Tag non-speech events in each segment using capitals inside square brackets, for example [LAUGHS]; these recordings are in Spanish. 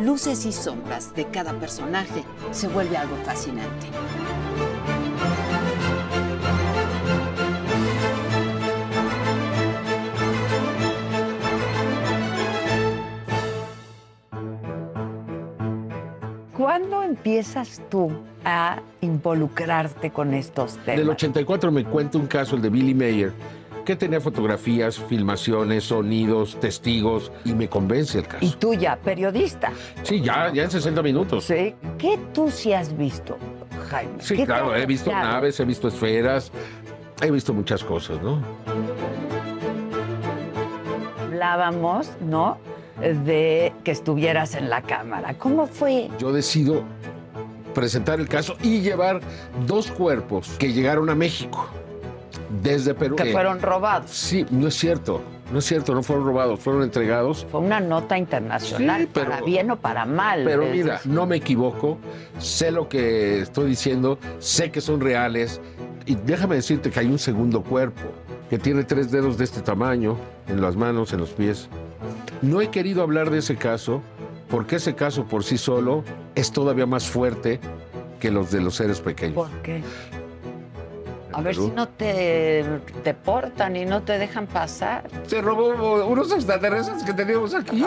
luces y sombras de cada personaje se vuelve algo fascinante. ¿Cuándo empiezas tú a involucrarte con estos temas? Del 84 me cuenta un caso, el de Billy Mayer, que tenía fotografías, filmaciones, sonidos, testigos, y me convence el caso. Y tú ya, periodista. Sí, ya, ya en 60 minutos. Sí. ¿Qué tú sí has visto, Jaime? Sí, ¿Qué te claro, he visto naves, he visto esferas, he visto muchas cosas, ¿no? Hablábamos, ¿no? De que estuvieras en la cámara. ¿Cómo fue? Yo decido presentar el caso y llevar dos cuerpos que llegaron a México desde Perú. Que fueron robados. Sí, no es cierto, no es cierto, no fueron robados, fueron entregados. Fue una nota internacional, Sí, pero- para bien o para mal. Pero mira, no me equivoco, sé lo que estoy diciendo, sé que son reales. Y déjame decirte que hay un segundo cuerpo que tiene tres dedos de este tamaño en las manos, en los pies. No he querido hablar de ese caso porque ese caso por sí solo es todavía más fuerte que los de los seres pequeños. ¿Por qué? A ver Perú. si no te deportan y no te dejan pasar. Se robó unos extraterrestres que teníamos aquí.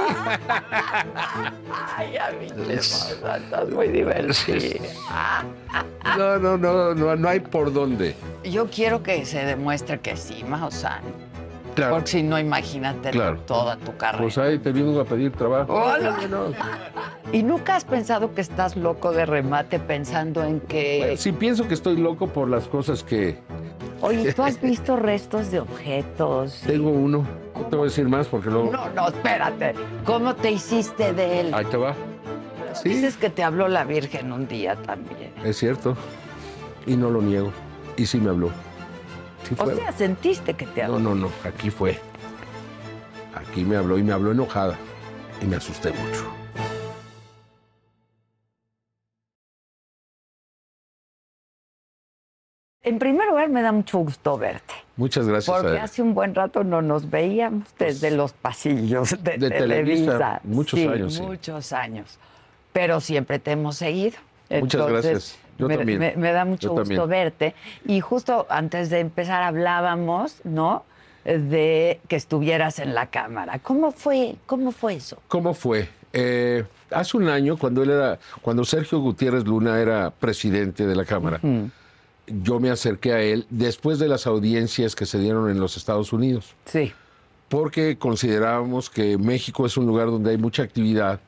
Ay, a mí estás muy divertido. No, no, no, no, no hay por dónde. Yo quiero que se demuestre que sí, Maussan. Claro. Porque si no, imagínate Claro. toda tu carrera. Pues ahí te vino a pedir trabajo. Hola. ¿Y nunca has pensado que estás loco de remate pensando en que... Bueno, sí pienso que estoy loco por las cosas que Oye, ¿tú has [LAUGHS] visto restos de objetos? tengo uno. No te voy a decir más porque luego. No, no, espérate. ¿Cómo te hiciste de él? Ahí te va. Sí, Dices que te habló la Virgen un día también. es cierto. Y no lo niego. Y sí me habló. Sí O sea, sentiste que te habló. No, no, no. Aquí fue. Aquí me habló y me habló enojada. Y me asusté mucho. En primer lugar, me da mucho gusto verte. Muchas gracias. Porque hace un buen rato no nos veíamos desde los pasillos de, de Televisa. Televisa, muchos Sí, años, sí. Muchos años. Pero siempre te hemos seguido. Muchas gracias. Yo me, también. me- me da mucho Yo gusto también. verte. Y justo antes de empezar hablábamos, ¿no? De que estuvieras en la cámara. ¿Cómo fue, cómo fue eso? ¿Cómo fue? Eh, hace un año, cuando él era, cuando Sergio Gutiérrez Luna era presidente de la Cámara, yo me acerqué a él después de las audiencias que se dieron en los Estados Unidos. Sí. porque considerábamos que México es un lugar donde hay mucha actividad,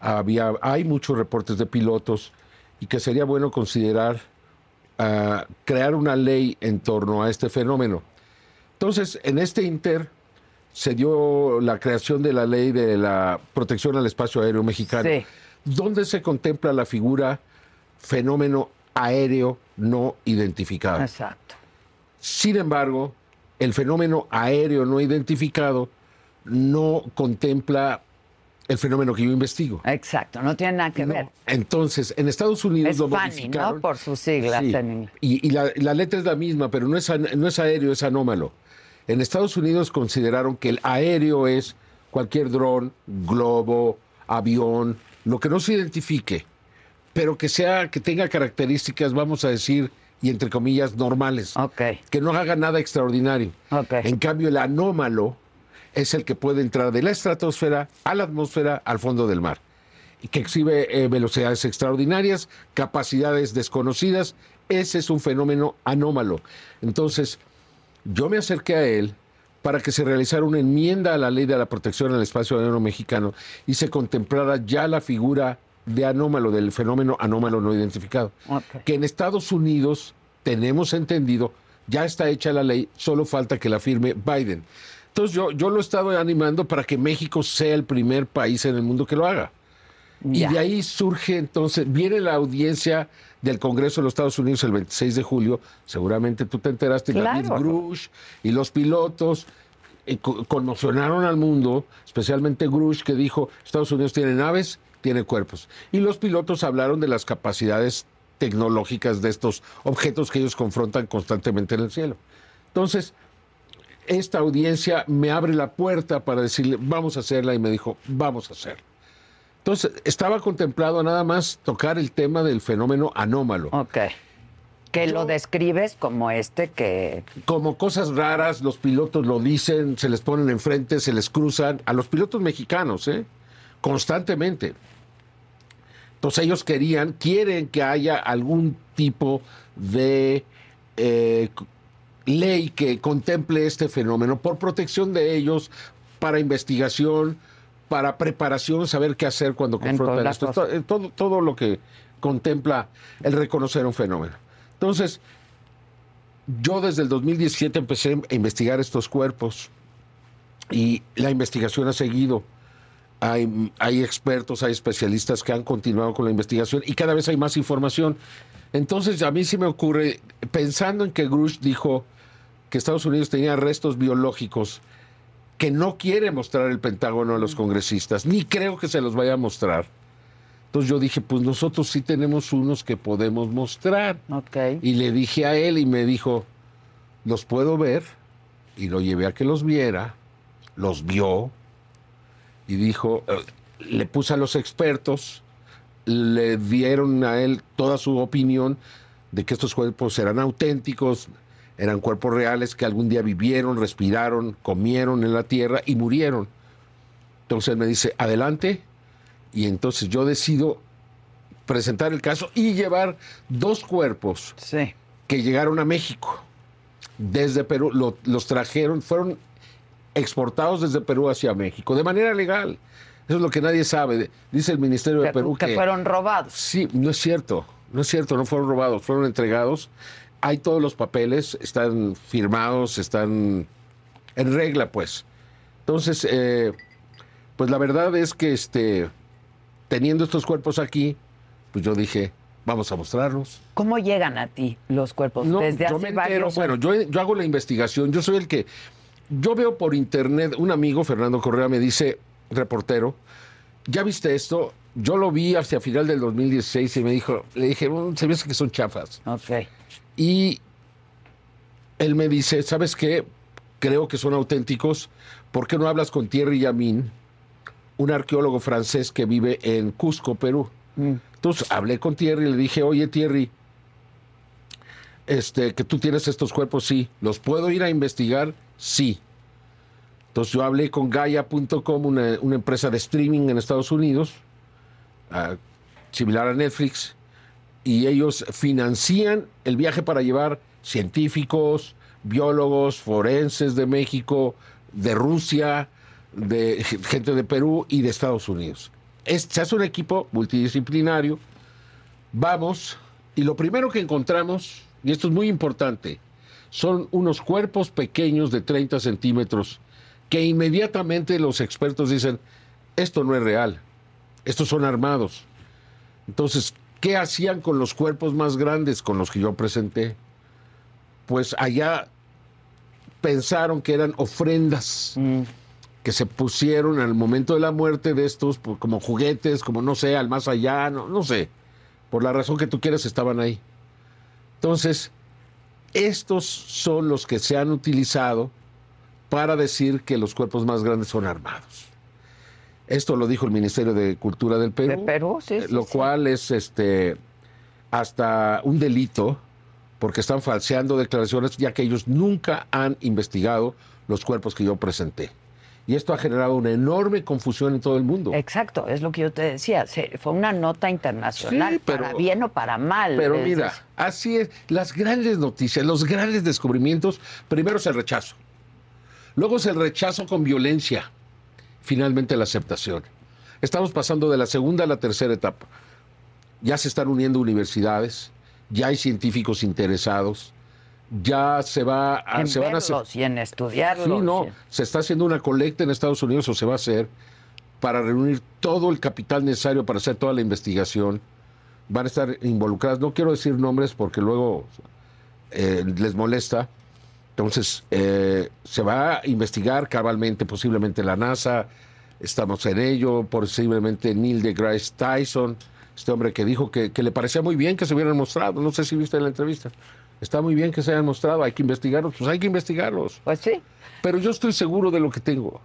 había, hay muchos reportes de pilotos y que sería bueno considerar ah, crear una ley en torno a este fenómeno. Entonces, en este inter se dio la creación de la ley de la protección al espacio aéreo mexicano, Sí. donde se contempla la figura fenómeno aéreo no identificado. Exacto. Sin embargo, el fenómeno aéreo no identificado no contempla el fenómeno que yo investigo. Exacto, no tiene nada que No. ver. Entonces, en Estados Unidos Es lo. ¿no? Por sus siglas Sí. en inglés. Y, y la, la letra es la misma, pero no es, no es aéreo, es anómalo. En Estados Unidos consideraron que el aéreo es cualquier dron, globo, avión, lo que no se identifique, pero que sea, que tenga características, vamos a decir, y entre comillas, normales. Ok. Que no haga nada extraordinario. Ok. En cambio, el anómalo es el que puede entrar de la estratosfera a la atmósfera al fondo del mar y que exhibe eh, velocidades extraordinarias, capacidades desconocidas. Ese es un fenómeno anómalo. Entonces, yo me acerqué a él para que se realizara una enmienda a la ley de la protección al espacio aéreo mexicano y se contemplara ya la figura de anómalo, del fenómeno anómalo no identificado. Que en Estados Unidos, tenemos entendido, ya está hecha la ley, solo falta que la firme Biden. Entonces yo, yo lo he estado animando para que México sea el primer país en el mundo que lo haga. Ya. Y de ahí surge entonces, viene la audiencia del Congreso de los Estados Unidos el 26 de julio, seguramente tú te enteraste, David Claro. Grush y los pilotos eh, co- conmocionaron al mundo, especialmente Grush que dijo, Estados Unidos tiene naves, tiene cuerpos. Y los pilotos hablaron de las capacidades tecnológicas de estos objetos que ellos confrontan constantemente en el cielo. Entonces, esta audiencia me abre la puerta para decirle, vamos a hacerla, y me dijo, vamos a hacerla. Entonces, estaba contemplado nada más tocar el tema del fenómeno anómalo. Ok. Que lo describes como este que... Como cosas raras, los pilotos lo dicen, se les ponen enfrente, se les cruzan, a los pilotos mexicanos, ¿eh? constantemente. Entonces ellos querían, quieren que haya algún tipo de eh, ley que contemple este fenómeno por protección de ellos, para investigación, para preparación, saber qué hacer cuando confrontan esto. Todo, todo lo que contempla el reconocer un fenómeno. Entonces, yo desde el 2017 empecé a investigar estos cuerpos y la investigación ha seguido. Hay, hay expertos, hay especialistas que han continuado con la investigación y cada vez hay más información. Entonces, a mí sí me ocurre, pensando en que Grush dijo que Estados Unidos tenía restos biológicos que no quiere mostrar el Pentágono a los congresistas, ni creo que se los vaya a mostrar. Entonces yo dije, pues nosotros sí tenemos unos que podemos mostrar. Y le dije a él y me dijo, los puedo ver. Y lo llevé a que los viera, los vio y dijo, eh, le puse a los expertos, le dieron a él toda su opinión de que estos cuerpos eran auténticos, eran cuerpos reales que algún día vivieron, respiraron, comieron en la tierra y murieron. Entonces él me dice, adelante. Y entonces yo decido presentar el caso y llevar dos cuerpos Sí. que llegaron a México desde Perú, lo- los trajeron, fueron exportados desde Perú hacia México de manera legal. Eso es lo que nadie sabe. Dice el Ministerio de Perú que que fueron robados. sí, no es cierto, no es cierto, no fueron robados, fueron entregados. Hay todos los papeles, están firmados, están en regla, pues. Entonces, eh, pues la verdad es que este, teniendo estos cuerpos aquí, pues yo dije, vamos a mostrarlos. ¿Cómo llegan a ti los cuerpos? No, Desde yo hace me entero, varios bueno, yo, yo hago la investigación, yo soy el que, yo veo por internet, un amigo, Fernando Correa, me dice, reportero, ¿ya viste esto? Yo lo vi hacia final del 2016 y me dijo, le dije, "Mm, se ve que son chafas. Ok. Y él me dice, ¿sabes qué? Creo que son auténticos. ¿Por qué no hablas con Thierry Yamin, un arqueólogo francés que vive en Cusco, Perú? Entonces hablé con Thierry y le dije, oye Thierry, este, que tú tienes estos cuerpos, sí. ¿Los puedo ir a investigar? Sí. Entonces yo hablé con Gaia.com, una, una empresa de streaming en Estados Unidos, ah, similar a Netflix, y ellos financian el viaje para llevar científicos, biólogos, forenses de México, de Rusia, de gente de Perú y de Estados Unidos. Es- se hace un equipo multidisciplinario, vamos, y lo primero que encontramos, y esto es muy importante, son unos cuerpos pequeños de 30 centímetros que inmediatamente los expertos dicen, esto no es real, estos son armados. Entonces, ¿qué hacían con los cuerpos más grandes con los que yo presenté? Pues allá pensaron que eran ofrendas, que se pusieron al momento de la muerte de estos pues, como juguetes, como no sé, al más allá, no, no sé. Por la razón que tú quieras estaban ahí. Entonces, estos son los que se han utilizado para decir que los cuerpos más grandes son armados. Esto lo dijo el Ministerio de Cultura del Perú. De Perú, sí, eh, sí, Lo sí. cual es este hasta un delito porque están falseando declaraciones ya que ellos nunca han investigado los cuerpos que yo presenté. Y esto ha generado una enorme confusión en todo el mundo. Exacto, es lo que yo te decía. se- fue una nota internacional, Sí, pero- para bien o para mal. Pero Es mira, así es. Las grandes noticias, los grandes descubrimientos, primero es el rechazo. Luego es el rechazo con violencia. Finalmente la aceptación. Estamos pasando de la segunda a la tercera etapa. Ya se están uniendo universidades, ya hay científicos interesados, ya se va a, en se van a y en estudiarlos. Sí, no, se está haciendo una colecta en Estados Unidos o se va a hacer para reunir todo el capital necesario para hacer toda la investigación. Van a estar involucradas, no quiero decir nombres porque luego eh, les molesta. Entonces, eh, se va a investigar cabalmente, posiblemente la NASA, estamos en ello, posiblemente Neil deGrasse Tyson, este hombre que dijo que, que le parecía muy bien que se hubieran mostrado, no sé si viste la entrevista. Está muy bien que se hayan mostrado, hay que investigarlos, pues hay que investigarlos. Pues sí, Pero yo estoy seguro de lo que tengo.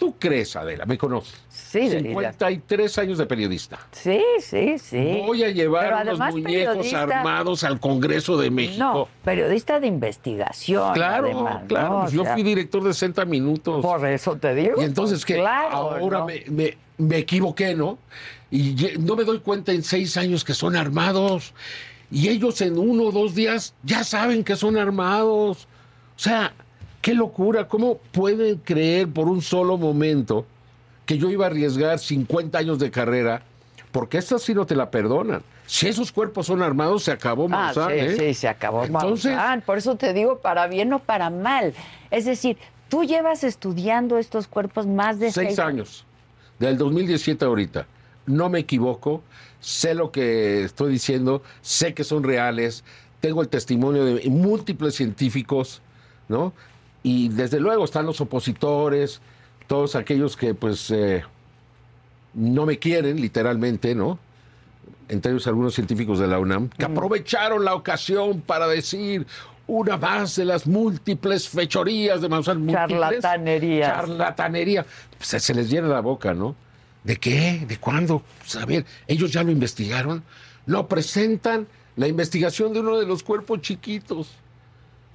¿Tú crees, Adela? Me conoces. sí, de- 53 años de periodista. sí, sí, sí. Voy a llevar unos muñecos periodista- armados al Congreso de México. No, periodista de investigación. claro, además, claro. ¿no? pues yo sea, fui director de 60 minutos. Por eso te digo. Y entonces que Claro, ahora ¿no? me, me- me equivoqué, ¿no? Y no me doy cuenta en seis años que son armados. Y ellos en uno o dos días ya saben que son armados. O sea, qué locura. ¿Cómo pueden creer por un solo momento que yo iba a arriesgar 50 años de carrera? Porque esta sí no te la perdonan. Si esos cuerpos son armados, se acabó Ah, Maussan, sí, ¿eh? sí, se acabó. Entonces- Maussan. por eso te digo, para bien o para mal. Es decir, tú llevas estudiando estos cuerpos más de seis años, del 2017 ahorita. No me equivoco, sé lo que estoy diciendo, sé que son reales, tengo el testimonio de múltiples científicos, ¿no? Y desde luego están los opositores, todos aquellos que pues eh, no me quieren literalmente, ¿no? Entre ellos algunos científicos de la UNAM, que aprovecharon la ocasión para decir una más de las múltiples fechorías de Maussan. múltiples Charlatanerías. Charlatanería. Se, se les llena la boca, ¿no? ¿De qué? ¿De cuándo? Pues, a ver, ellos ya lo investigaron. No presentan la investigación de uno de los cuerpos chiquitos.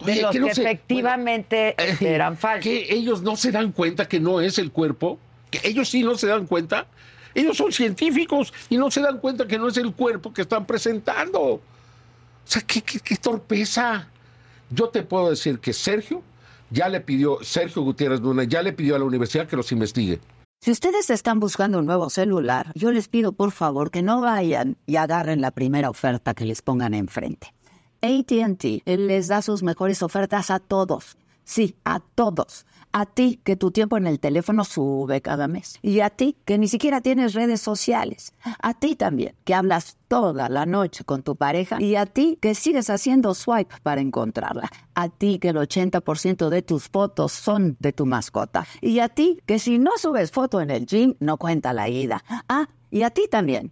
De Oye, los ¿qué que no se- efectivamente bueno, eh, eran falsos. Que ellos no se dan cuenta que no es el cuerpo, que ellos sí no se dan cuenta. Ellos son científicos y no se dan cuenta que no es el cuerpo que están presentando. O sea, qué, qué- qué torpeza. Yo te puedo decir que Sergio ya le pidió, Sergio Gutiérrez Luna ya le pidió a la universidad que los investigue. Si ustedes están buscando un nuevo celular, yo les pido por favor que no vayan y agarren la primera oferta que les pongan enfrente. ATT les da sus mejores ofertas a todos. Sí, a todos. A ti que tu tiempo en el teléfono sube cada mes. Y a ti que ni siquiera tienes redes sociales. A ti también que hablas toda la noche con tu pareja. Y a ti que sigues haciendo swipe para encontrarla. A ti que el 80% de tus fotos son de tu mascota. Y a ti que si no subes foto en el gym no cuenta la ida. Ah, y a ti también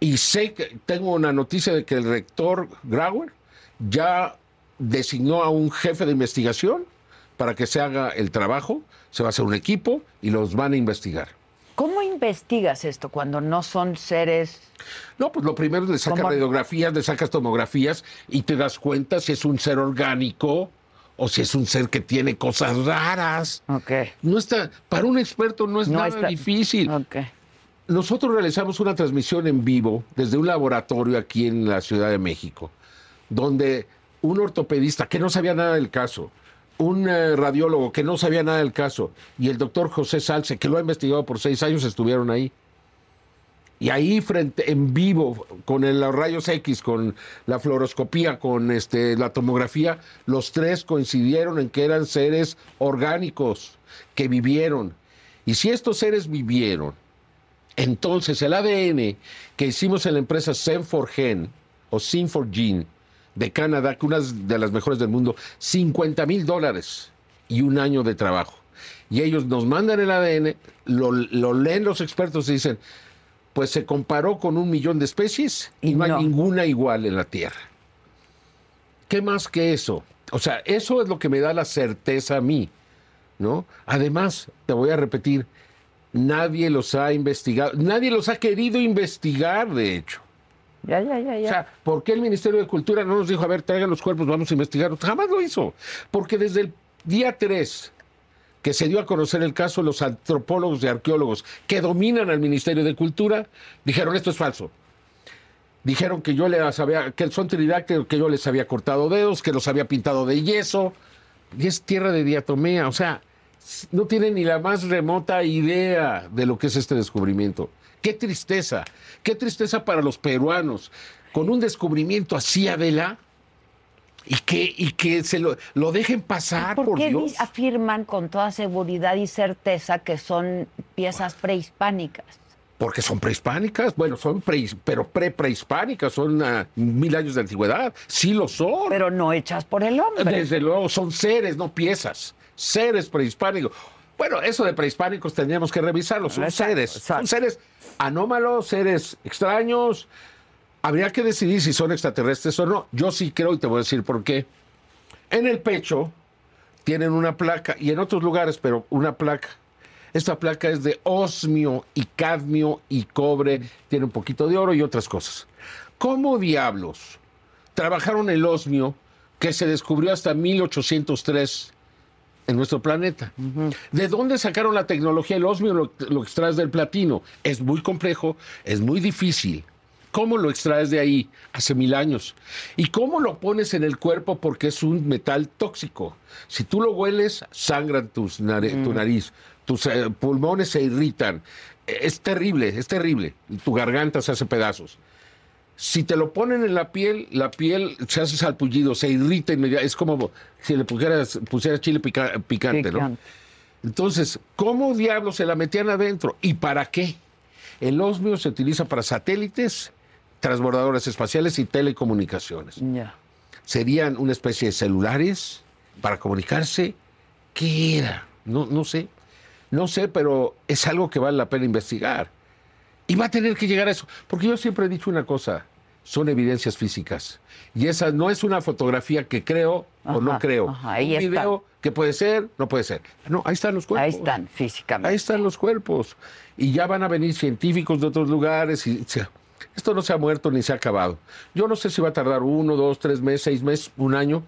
Y sé que tengo una noticia de que el rector Grauer ya designó a un jefe de investigación para que se haga el trabajo. Se va a hacer un equipo y los van a investigar. investigas esto cuando no son seres? No, pues lo primero es le sacas ¿Cómo? radiografías, le sacas tomografías y te das cuenta si es un ser orgánico o si es un ser que tiene cosas raras. Ok. No está, para un experto no es No nada está- difícil. Nosotros realizamos una transmisión en vivo desde un laboratorio aquí en la Ciudad de México, donde un ortopedista que no sabía nada del caso, un eh, radiólogo que no sabía nada del caso y el doctor José Salce, que lo ha investigado por seis años, estuvieron ahí. Y ahí frente, en vivo, con los rayos X, con la fluoroscopía, con este, la tomografía, los tres coincidieron en que eran seres orgánicos que vivieron. Y si estos seres vivieron, entonces el ADN que hicimos en la empresa Zen4Gen o Sim4Gene de Canadá, que una de las mejores del mundo, 50 mil dólares y un año de trabajo. Y ellos nos mandan el ADN, lo, lo leen los expertos y dicen, pues se comparó con un millón de especies y, Y no, no. hay ninguna igual en la Tierra. ¿Qué más que eso? O sea, eso es lo que me da la certeza a mí, ¿no? Además, te voy a repetir, nadie los ha investigado, nadie los ha querido investigar, de hecho. Ya, ya, ya, ya. O sea, ¿por qué el Ministerio de Cultura no nos dijo, a ver, traigan los cuerpos, vamos a investigarlos? Jamás lo hizo. Porque desde el día 3 que se dio a conocer el caso, los antropólogos y arqueólogos que dominan al Ministerio de Cultura dijeron, esto es falso. Dijeron que yo les había, que son tridáctilos, que yo les había cortado dedos, que los había pintado de yeso. Y es tierra de diatomea. O sea, no tienen ni la más remota idea de lo que es este descubrimiento. Qué tristeza, qué tristeza para los peruanos. Con un descubrimiento así, Adela, y que, y que se lo, lo dejen pasar, por, ¿Por qué Dios. di- afirman con toda seguridad y certeza que son piezas prehispánicas? Porque son prehispánicas, bueno, son pre, pero pre-prehispánicas, son ah, mil años de antigüedad. Sí lo son. Pero no hechas por el hombre. Desde luego, son seres, no piezas. Seres prehispánicos. Bueno, eso de prehispánicos tendríamos que revisarlo. Son Exacto, seres. exacto. Son seres anómalos, seres extraños. Habría que decidir si son extraterrestres o no. Yo sí creo y te voy a decir por qué. En el pecho tienen una placa y en otros lugares, pero una placa. Esta placa es de osmio y cadmio y cobre, tiene un poquito de oro y otras cosas. ¿Cómo diablos trabajaron el osmio que se descubrió hasta 1803 en nuestro planeta? ¿De dónde sacaron la tecnología? El osmio lo, lo extraes del platino. Es muy complejo, es muy difícil. ¿Cómo lo extraes de ahí hace mil años? ¿Y cómo lo pones en el cuerpo porque es un metal tóxico? Si tú lo hueles, sangran tus nare- tu nariz, tus eh, pulmones se irritan. Es terrible, es terrible. Tu garganta se hace pedazos. Si te lo ponen en la piel, la piel se hace salpullido, se irrita inmediatamente. Es como si le pusieras, pusieras chile pica- picante, ¿no? Entonces, ¿cómo diablos se la metían adentro? ¿Y para qué? El osmio se utiliza para satélites, transbordadores espaciales y telecomunicaciones. ¿Serían una especie de celulares para comunicarse? ¿Qué era? No, no sé. No sé, pero es algo que vale la pena investigar. Y va a tener que llegar a eso. Porque yo siempre he dicho una cosa, son evidencias físicas. Y esa no es una fotografía que creo o no creo. ajá, Un video que puede ser, no puede ser. No, ahí están los cuerpos. Ahí están, físicamente. Ahí están los cuerpos. Y ya van a venir científicos de otros lugares. Y, se- esto no se ha muerto ni se ha acabado. Yo no sé si va a tardar uno, dos, tres meses, seis meses, un año,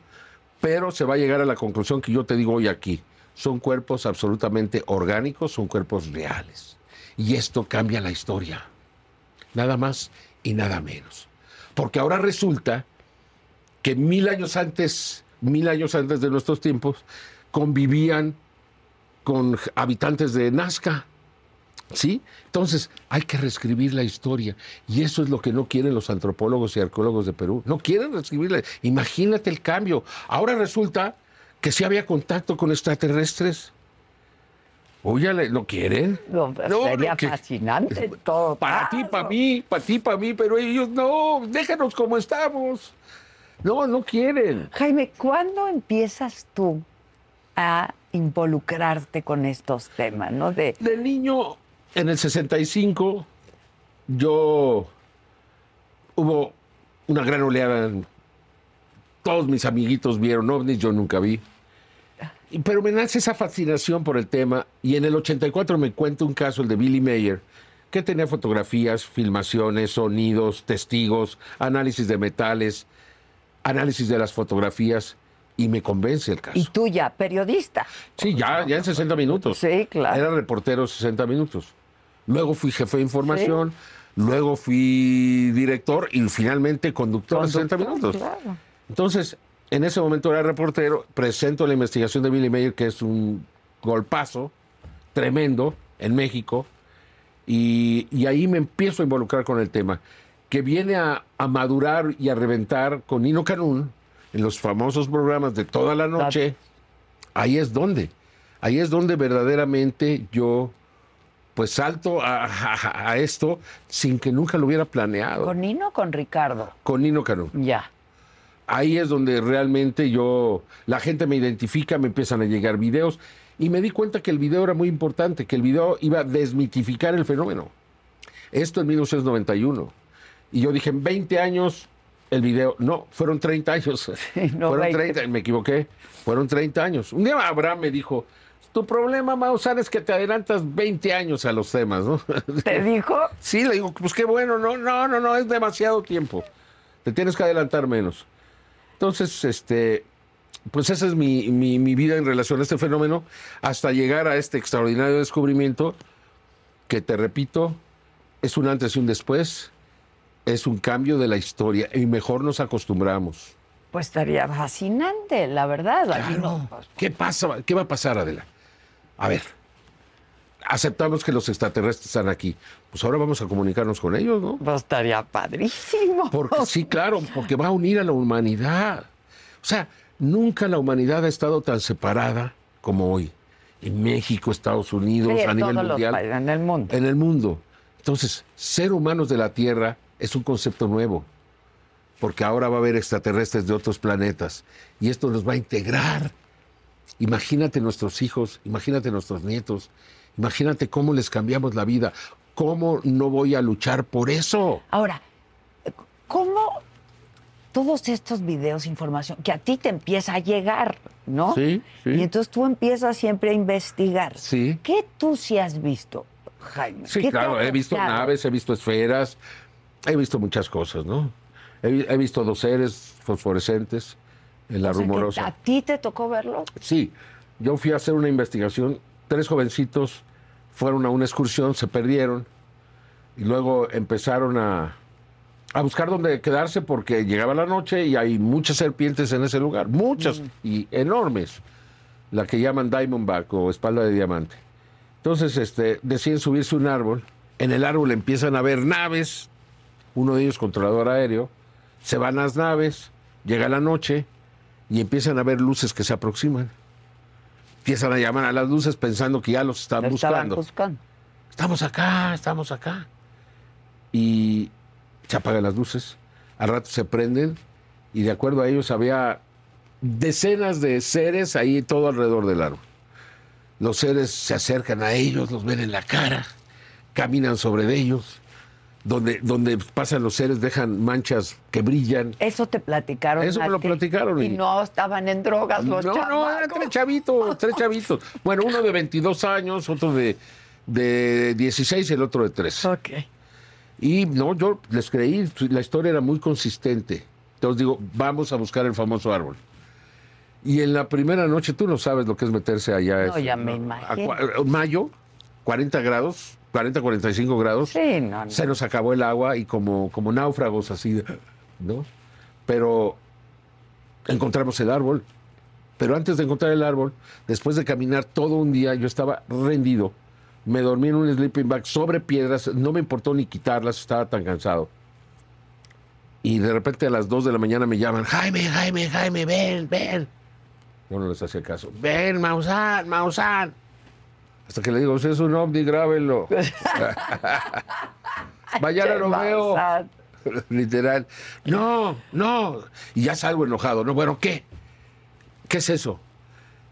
pero se va a llegar a la conclusión que yo te digo hoy aquí. Son cuerpos absolutamente orgánicos, son cuerpos reales. Y esto cambia la historia. Nada más y nada menos. Porque ahora resulta que mil años antes, mil años antes de nuestros tiempos, convivían con habitantes de Nazca. ¿Sí? Entonces, hay que reescribir la historia. Y eso es lo que no quieren los antropólogos y arqueólogos de Perú. No quieren reescribirla. Imagínate el cambio. Ahora resulta que sí había contacto con extraterrestres. Oye, ¿lo quieren? No, No, sería que- fascinante todo. Para ti, para mí, para ti, para mí, pero ellos no, déjanos como estamos. No, no quieren. Jaime, ¿cuándo empiezas tú a involucrarte con estos temas, no? De De niño, en el 65, yo hubo una gran oleada. Todos mis amiguitos vieron ovnis, yo nunca vi. Pero me nace esa fascinación por el tema. Y en el 84 me cuenta un caso, el de Billy Mayer, que tenía fotografías, filmaciones, sonidos, testigos, análisis de metales, análisis de las fotografías y me convence el caso. Y tú ya, periodista. Sí, ya, ya en 60 minutos. Sí, claro. Era reportero 60 minutos. Luego fui jefe de información, luego fui director y finalmente conductor, de 60 minutos. Claro. Entonces, en ese momento era reportero, presento la investigación de Billy Mayer, que es un golpazo tremendo en México, y, y ahí me empiezo a involucrar con el tema, que viene a, a madurar y a reventar con Nino Canún en los famosos programas de toda la noche. Ahí es donde, ahí es donde verdaderamente yo pues salto a, a- a esto sin que nunca lo hubiera planeado. ¿Con Nino o con Ricardo? con Nino Canún Ya. Ahí es donde realmente yo, la gente me identifica, me empiezan a llegar videos y me di cuenta que el video era muy importante, que el video iba a desmitificar el fenómeno. Esto en 1991. Y yo dije, en 20 años el video, no, fueron 30 años. [LAUGHS] no, fueron 20. 30, me equivoqué, fueron 30 años. Un día Abraham me dijo, tu problema, Maussan, es que te adelantas 20 años a los temas, ¿no? [LAUGHS] ¿Te [LAUGHS] dijo? Sí, le digo, pues qué bueno, no, no, no, no, es demasiado tiempo. Te tienes que adelantar menos. Entonces, este, pues esa es mi, mi- mi vida en relación a este fenómeno, hasta llegar a este extraordinario descubrimiento, que te repito, es un antes y un después, es un cambio de la historia, y mejor nos acostumbramos. Pues estaría fascinante, la verdad. Claro. no, pues, ¿Qué pasa? ¿Qué va a pasar, Adela? A ver, aceptamos que los extraterrestres están aquí. Pues ahora vamos a comunicarnos con ellos, ¿no? pues estaría padrísimo. Porque sí, claro, porque va a unir a la humanidad. O sea, nunca la humanidad ha estado tan separada como hoy. En México, Estados Unidos, Sí, a nivel mundial, países, en el mundo. en el mundo. Entonces, ser humanos de la Tierra es un concepto nuevo, porque ahora va a haber extraterrestres de otros planetas y esto nos va a integrar. Imagínate nuestros hijos, imagínate nuestros nietos, imagínate cómo les cambiamos la vida. ¿Cómo no voy a luchar por eso? Ahora, ¿cómo todos estos videos, información, que a ti te empieza a llegar, ¿no? Sí, sí. Y entonces tú empiezas siempre a investigar. Sí. ¿Qué tú sí has visto, Jaime? Sí, ¿Qué te claro, he visto naves, he visto esferas, he visto muchas cosas, ¿no? He, vi- he visto dos seres fosforescentes en la O sea, que rumorosa. ¿A ti te tocó verlo? Sí, yo fui a hacer una investigación, tres jovencitos fueron a una excursión, se perdieron y luego empezaron a, a buscar dónde quedarse porque llegaba la noche y hay muchas serpientes en ese lugar, muchas y enormes, la que llaman Diamondback o espalda de diamante. Entonces este, deciden subirse a un árbol, en el árbol empiezan a ver naves, uno de ellos controlador aéreo, se van las naves, llega la noche y empiezan a ver luces que se aproximan. Empiezan a llamar a las luces pensando que ya los están Lo estaban buscando. buscando. Estamos acá, estamos acá. Y se apagan las luces, al rato se prenden y de acuerdo a ellos había decenas de seres ahí todo alrededor del árbol. Los seres se acercan a ellos, los ven en la cara, caminan sobre ellos. Donde, donde pasan los seres dejan manchas que brillan. Eso te platicaron. Eso me lo ti. platicaron Y y- no estaban en drogas los no, no, eran tres chavitos, tres chavitos. Bueno, uno de 22 años, otro de, de 16 y el otro de 3. Ok. Y no, yo les creí, la historia era muy consistente. Entonces digo, vamos a buscar el famoso árbol. Y en la primera noche, tú no sabes lo que es meterse allá. No, ya me a imagino. mayo, 40 grados, 40, 45 grados. Sí, no, no. Se nos acabó el agua y como, como náufragos así, ¿no? Pero encontramos el árbol. Pero antes de encontrar el árbol, después de caminar todo un día, yo estaba rendido. Me dormí en un sleeping bag sobre piedras, no me importó ni quitarlas, estaba tan cansado. Y de repente a las 2 de la mañana me llaman, Jaime, Jaime, Jaime, ven, ven. Yo no les hacía caso. Ven, Maussan, Maussan. Hasta que le digo, si es un ovni, grábenlo. Mañana lo veo. Literal. No, no. Y ya salgo enojado. No, bueno, ¿qué? ¿Qué es eso?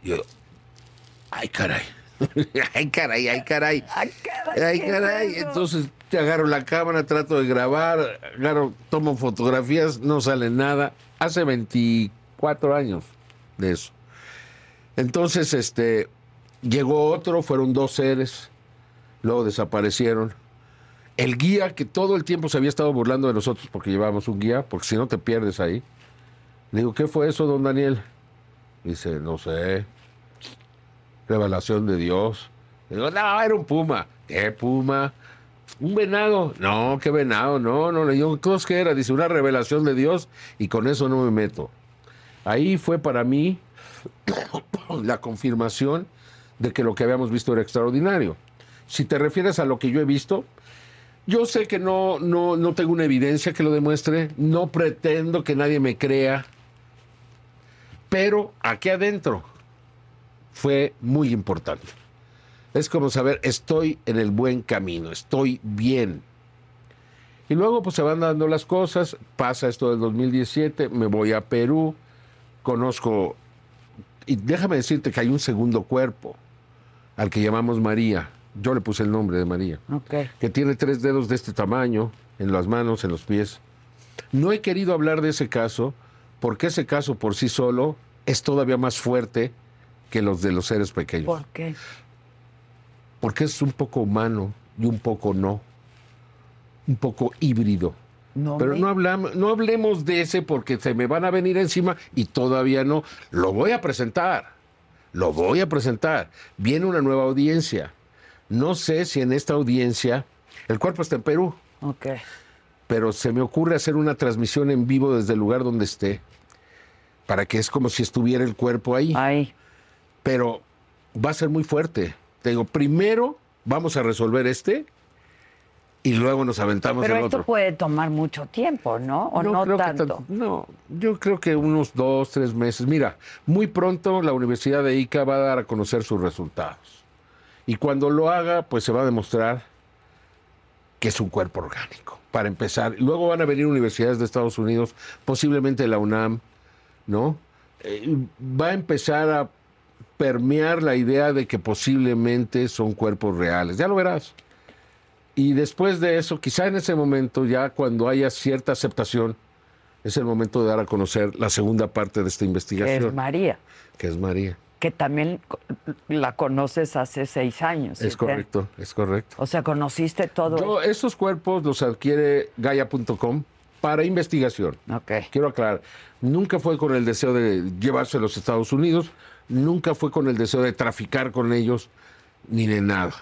Y yo, ay, caray. [LAUGHS] ay, caray, ay, caray. Ay, caray, Ay, ¿qué es caray. Entonces te agarro la cámara, trato de grabar, agarro, tomo fotografías, no sale nada. Hace 24 años de eso. Entonces, este, llegó otro, fueron dos seres, luego desaparecieron. El guía que todo el tiempo se había estado burlando de nosotros porque llevábamos un guía, porque si no te pierdes ahí. Le digo, ¿qué fue eso, don Daniel? Dice, no sé. Revelación de Dios. Le digo, no, era un puma. ¿Qué puma? ¿Un venado? No, qué venado, no, no. Le digo, ¿qué era? Dice, una revelación de Dios y con eso no me meto. Ahí fue para mí [COUGHS] la confirmación de que lo que habíamos visto era extraordinario. Si te refieres a lo que yo he visto, yo sé que no, no, no tengo una evidencia que lo demuestre, no pretendo que nadie me crea, pero aquí adentro fue muy importante. Es como saber, estoy en el buen camino, estoy bien. Y luego pues se van dando las cosas, pasa esto del 2017, me voy a Perú, conozco, y déjame decirte que hay un segundo cuerpo, al que llamamos María, yo le puse el nombre de María, que tiene tres dedos de este tamaño, en las manos, en los pies. No he querido hablar de ese caso, porque ese caso por sí solo es todavía más fuerte que los de los seres pequeños. ¿Por qué? porque es un poco humano y un poco no, un poco híbrido. Pero no, hablamos, no hablemos de ese porque se me van a venir encima y todavía no. Lo voy a presentar, lo voy a presentar. Viene una nueva audiencia. No sé si en esta audiencia, el cuerpo está en Perú. Ok. Pero se me ocurre hacer una transmisión en vivo desde el lugar donde esté, para que es como si estuviera el cuerpo ahí. Ahí. Pero va a ser muy fuerte te digo, primero vamos a resolver este y luego nos aventamos Pero el esto puede tomar mucho tiempo, ¿no? ¿O no, tanto? no, yo creo que unos dos, tres meses. Mira, muy pronto la Universidad de Ica va a dar a conocer sus resultados. Y cuando lo haga, pues se va a demostrar que es un cuerpo orgánico, para empezar. Luego van a venir universidades de Estados Unidos, posiblemente la UNAM, ¿no? Eh, va a empezar a permear la idea de que posiblemente son cuerpos reales. Ya lo verás. Y después de eso, quizá en ese momento, ya cuando haya cierta aceptación, es el momento de dar a conocer la segunda parte de esta investigación. Que es María. Que es María. Que también la conoces hace seis años. Es correcto, es correcto. O sea, conociste todo. Yo, estos cuerpos los adquiere Gaia.com para investigación. Okay. Quiero aclarar, nunca fue con el deseo de llevarse a los Estados Unidos, nunca fue con el deseo de traficar con ellos ni de nada.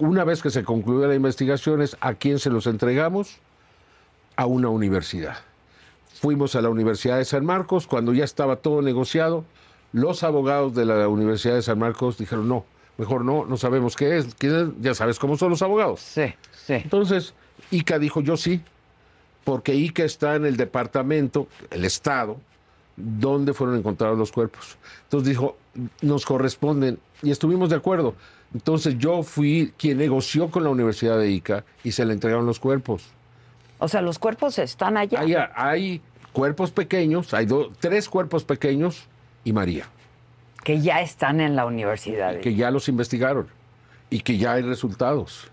Una vez que se concluyó la investigación es a quién se los entregamos, a una universidad. Fuimos a la Universidad de San Marcos, cuando ya estaba todo negociado, los abogados de la Universidad de San Marcos dijeron, no, mejor no, no sabemos qué es, ya sabes cómo son los abogados. Sí, sí. Entonces, ICA dijo, yo sí, porque ICA está en el departamento, el Estado, dónde fueron encontrados los cuerpos. Entonces dijo, nos corresponden y estuvimos de acuerdo. Entonces yo fui quien negoció con la Universidad de Ica y se le entregaron los cuerpos. O sea, los cuerpos están allá. Hay, hay cuerpos pequeños, hay tres cuerpos pequeños y María. Que ya están en la universidad. que ya los investigaron y que ya hay resultados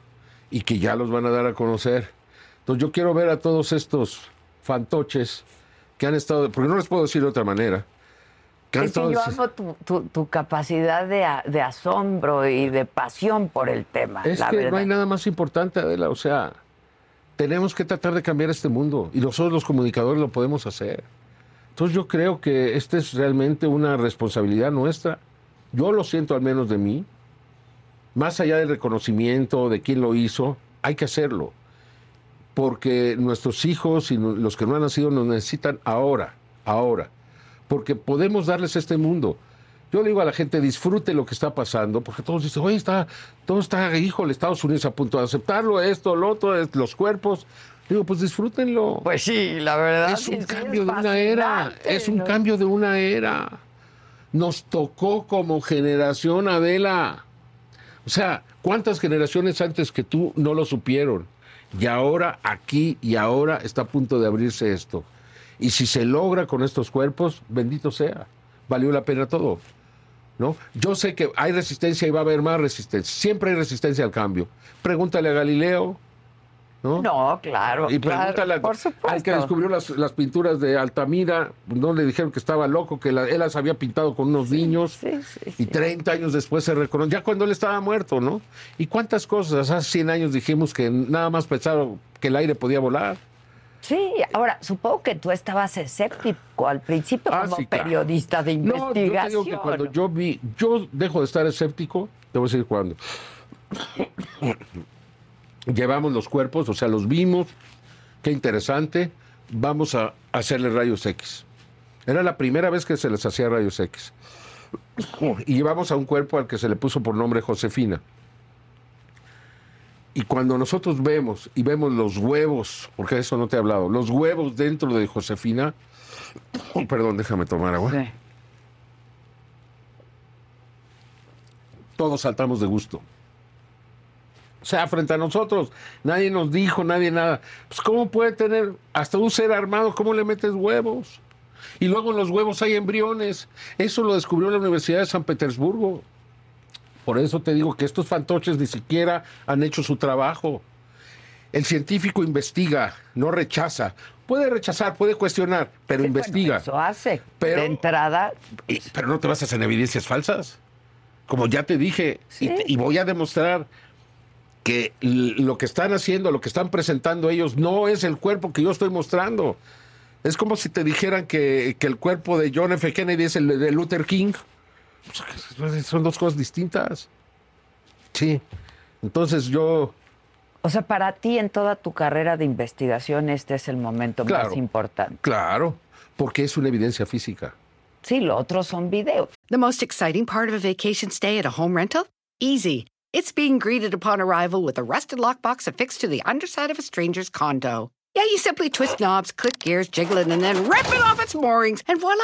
y que ya los van a dar a conocer. Entonces yo quiero ver a todos estos fantoches que han estado, porque no les puedo decir de otra manera. Es que yo amo tu, capacidad de, asombro y de pasión por el tema. Es que no hay nada más importante, Adela. O sea, tenemos que tratar de cambiar este mundo y nosotros los comunicadores lo podemos hacer. Entonces yo creo que esta es realmente una responsabilidad nuestra. Yo lo siento al menos de mí. Más allá del reconocimiento de quién lo hizo, hay que hacerlo porque nuestros hijos y los que no han nacido nos necesitan ahora, ahora, porque podemos darles este mundo. Yo le digo a la gente, disfrute lo que está pasando, porque todos dicen, oye, está, todo está, híjole, Estados Unidos a punto de aceptarlo, esto, lo otro, los cuerpos. Digo, pues disfrútenlo. Pues sí, la verdad. Es un cambio de una era, es un cambio de una era. Nos tocó como generación, Adela. O sea, ¿cuántas generaciones antes que tú no lo supieron? Y ahora, aquí y ahora está a punto de abrirse esto. Y si se logra con estos cuerpos, bendito sea. Valió la pena todo. ¿No? Yo sé que hay resistencia y va a haber más resistencia. Siempre hay resistencia al cambio. Pregúntale a Galileo, ¿no? No, claro. Y claro, pregúntale por supuesto. al que descubrió las, las pinturas de Altamira, no le dijeron que estaba loco, que la- él las había pintado con unos niños. sí, sí, Y sí. 30 años después se reconoció, ya cuando él estaba muerto, ¿no? ¿Y cuántas cosas? Hace 100 años dijimos que nada más pensaba que el aire podía volar. Sí, ahora supongo que tú estabas escéptico al principio Ah, como sí, claro. periodista de No, yo investigación. te digo que cuando yo vi, yo dejo de estar escéptico, te voy a decir cuándo. Llevamos los cuerpos, o sea, los vimos, qué interesante, vamos a hacerle rayos X. Era la primera vez que se les hacía rayos X. Y llevamos a un cuerpo al que se le puso por nombre Josefina. Y cuando nosotros vemos y vemos los huevos, porque de eso no te he hablado, los huevos dentro de Josefina, [COUGHS] perdón, déjame tomar agua. Sí. todos saltamos de gusto. O sea, frente a nosotros, nadie nos dijo, nadie nada. Pues, ¿cómo puede tener hasta un ser armado? ¿Cómo le metes huevos? Y luego en los huevos hay embriones. Eso lo descubrió la Universidad de San Petersburgo. Por eso te digo que estos fantoches ni siquiera han hecho su trabajo. El científico investiga, no rechaza. Puede rechazar, puede cuestionar, pero Sí, bueno, investiga. eso hace. Pero- de entrada, Y- pero no te a hacer evidencias falsas. Como ya te dije, y, Sí. y voy a demostrar que lo que están haciendo, lo que están presentando ellos, no es el cuerpo que yo estoy mostrando. Es como si te dijeran que, que el cuerpo de John F. Kennedy es el de Luther King. Pues, Son dos cosas distintas. Sí. Entonces yo, o sea, para ti en toda tu carrera de investigación este es el momento Claro. más importante. claro, porque es una evidencia física. Sí, lo otro son videos. The most exciting part of a vacation stay at a home rental? Easy. It's being greeted upon arrival with a rusted lockbox affixed to the underside of a stranger's condo. Yeah, you simply twist knobs, click gears, jiggle it, and then rip it off its moorings, and voila!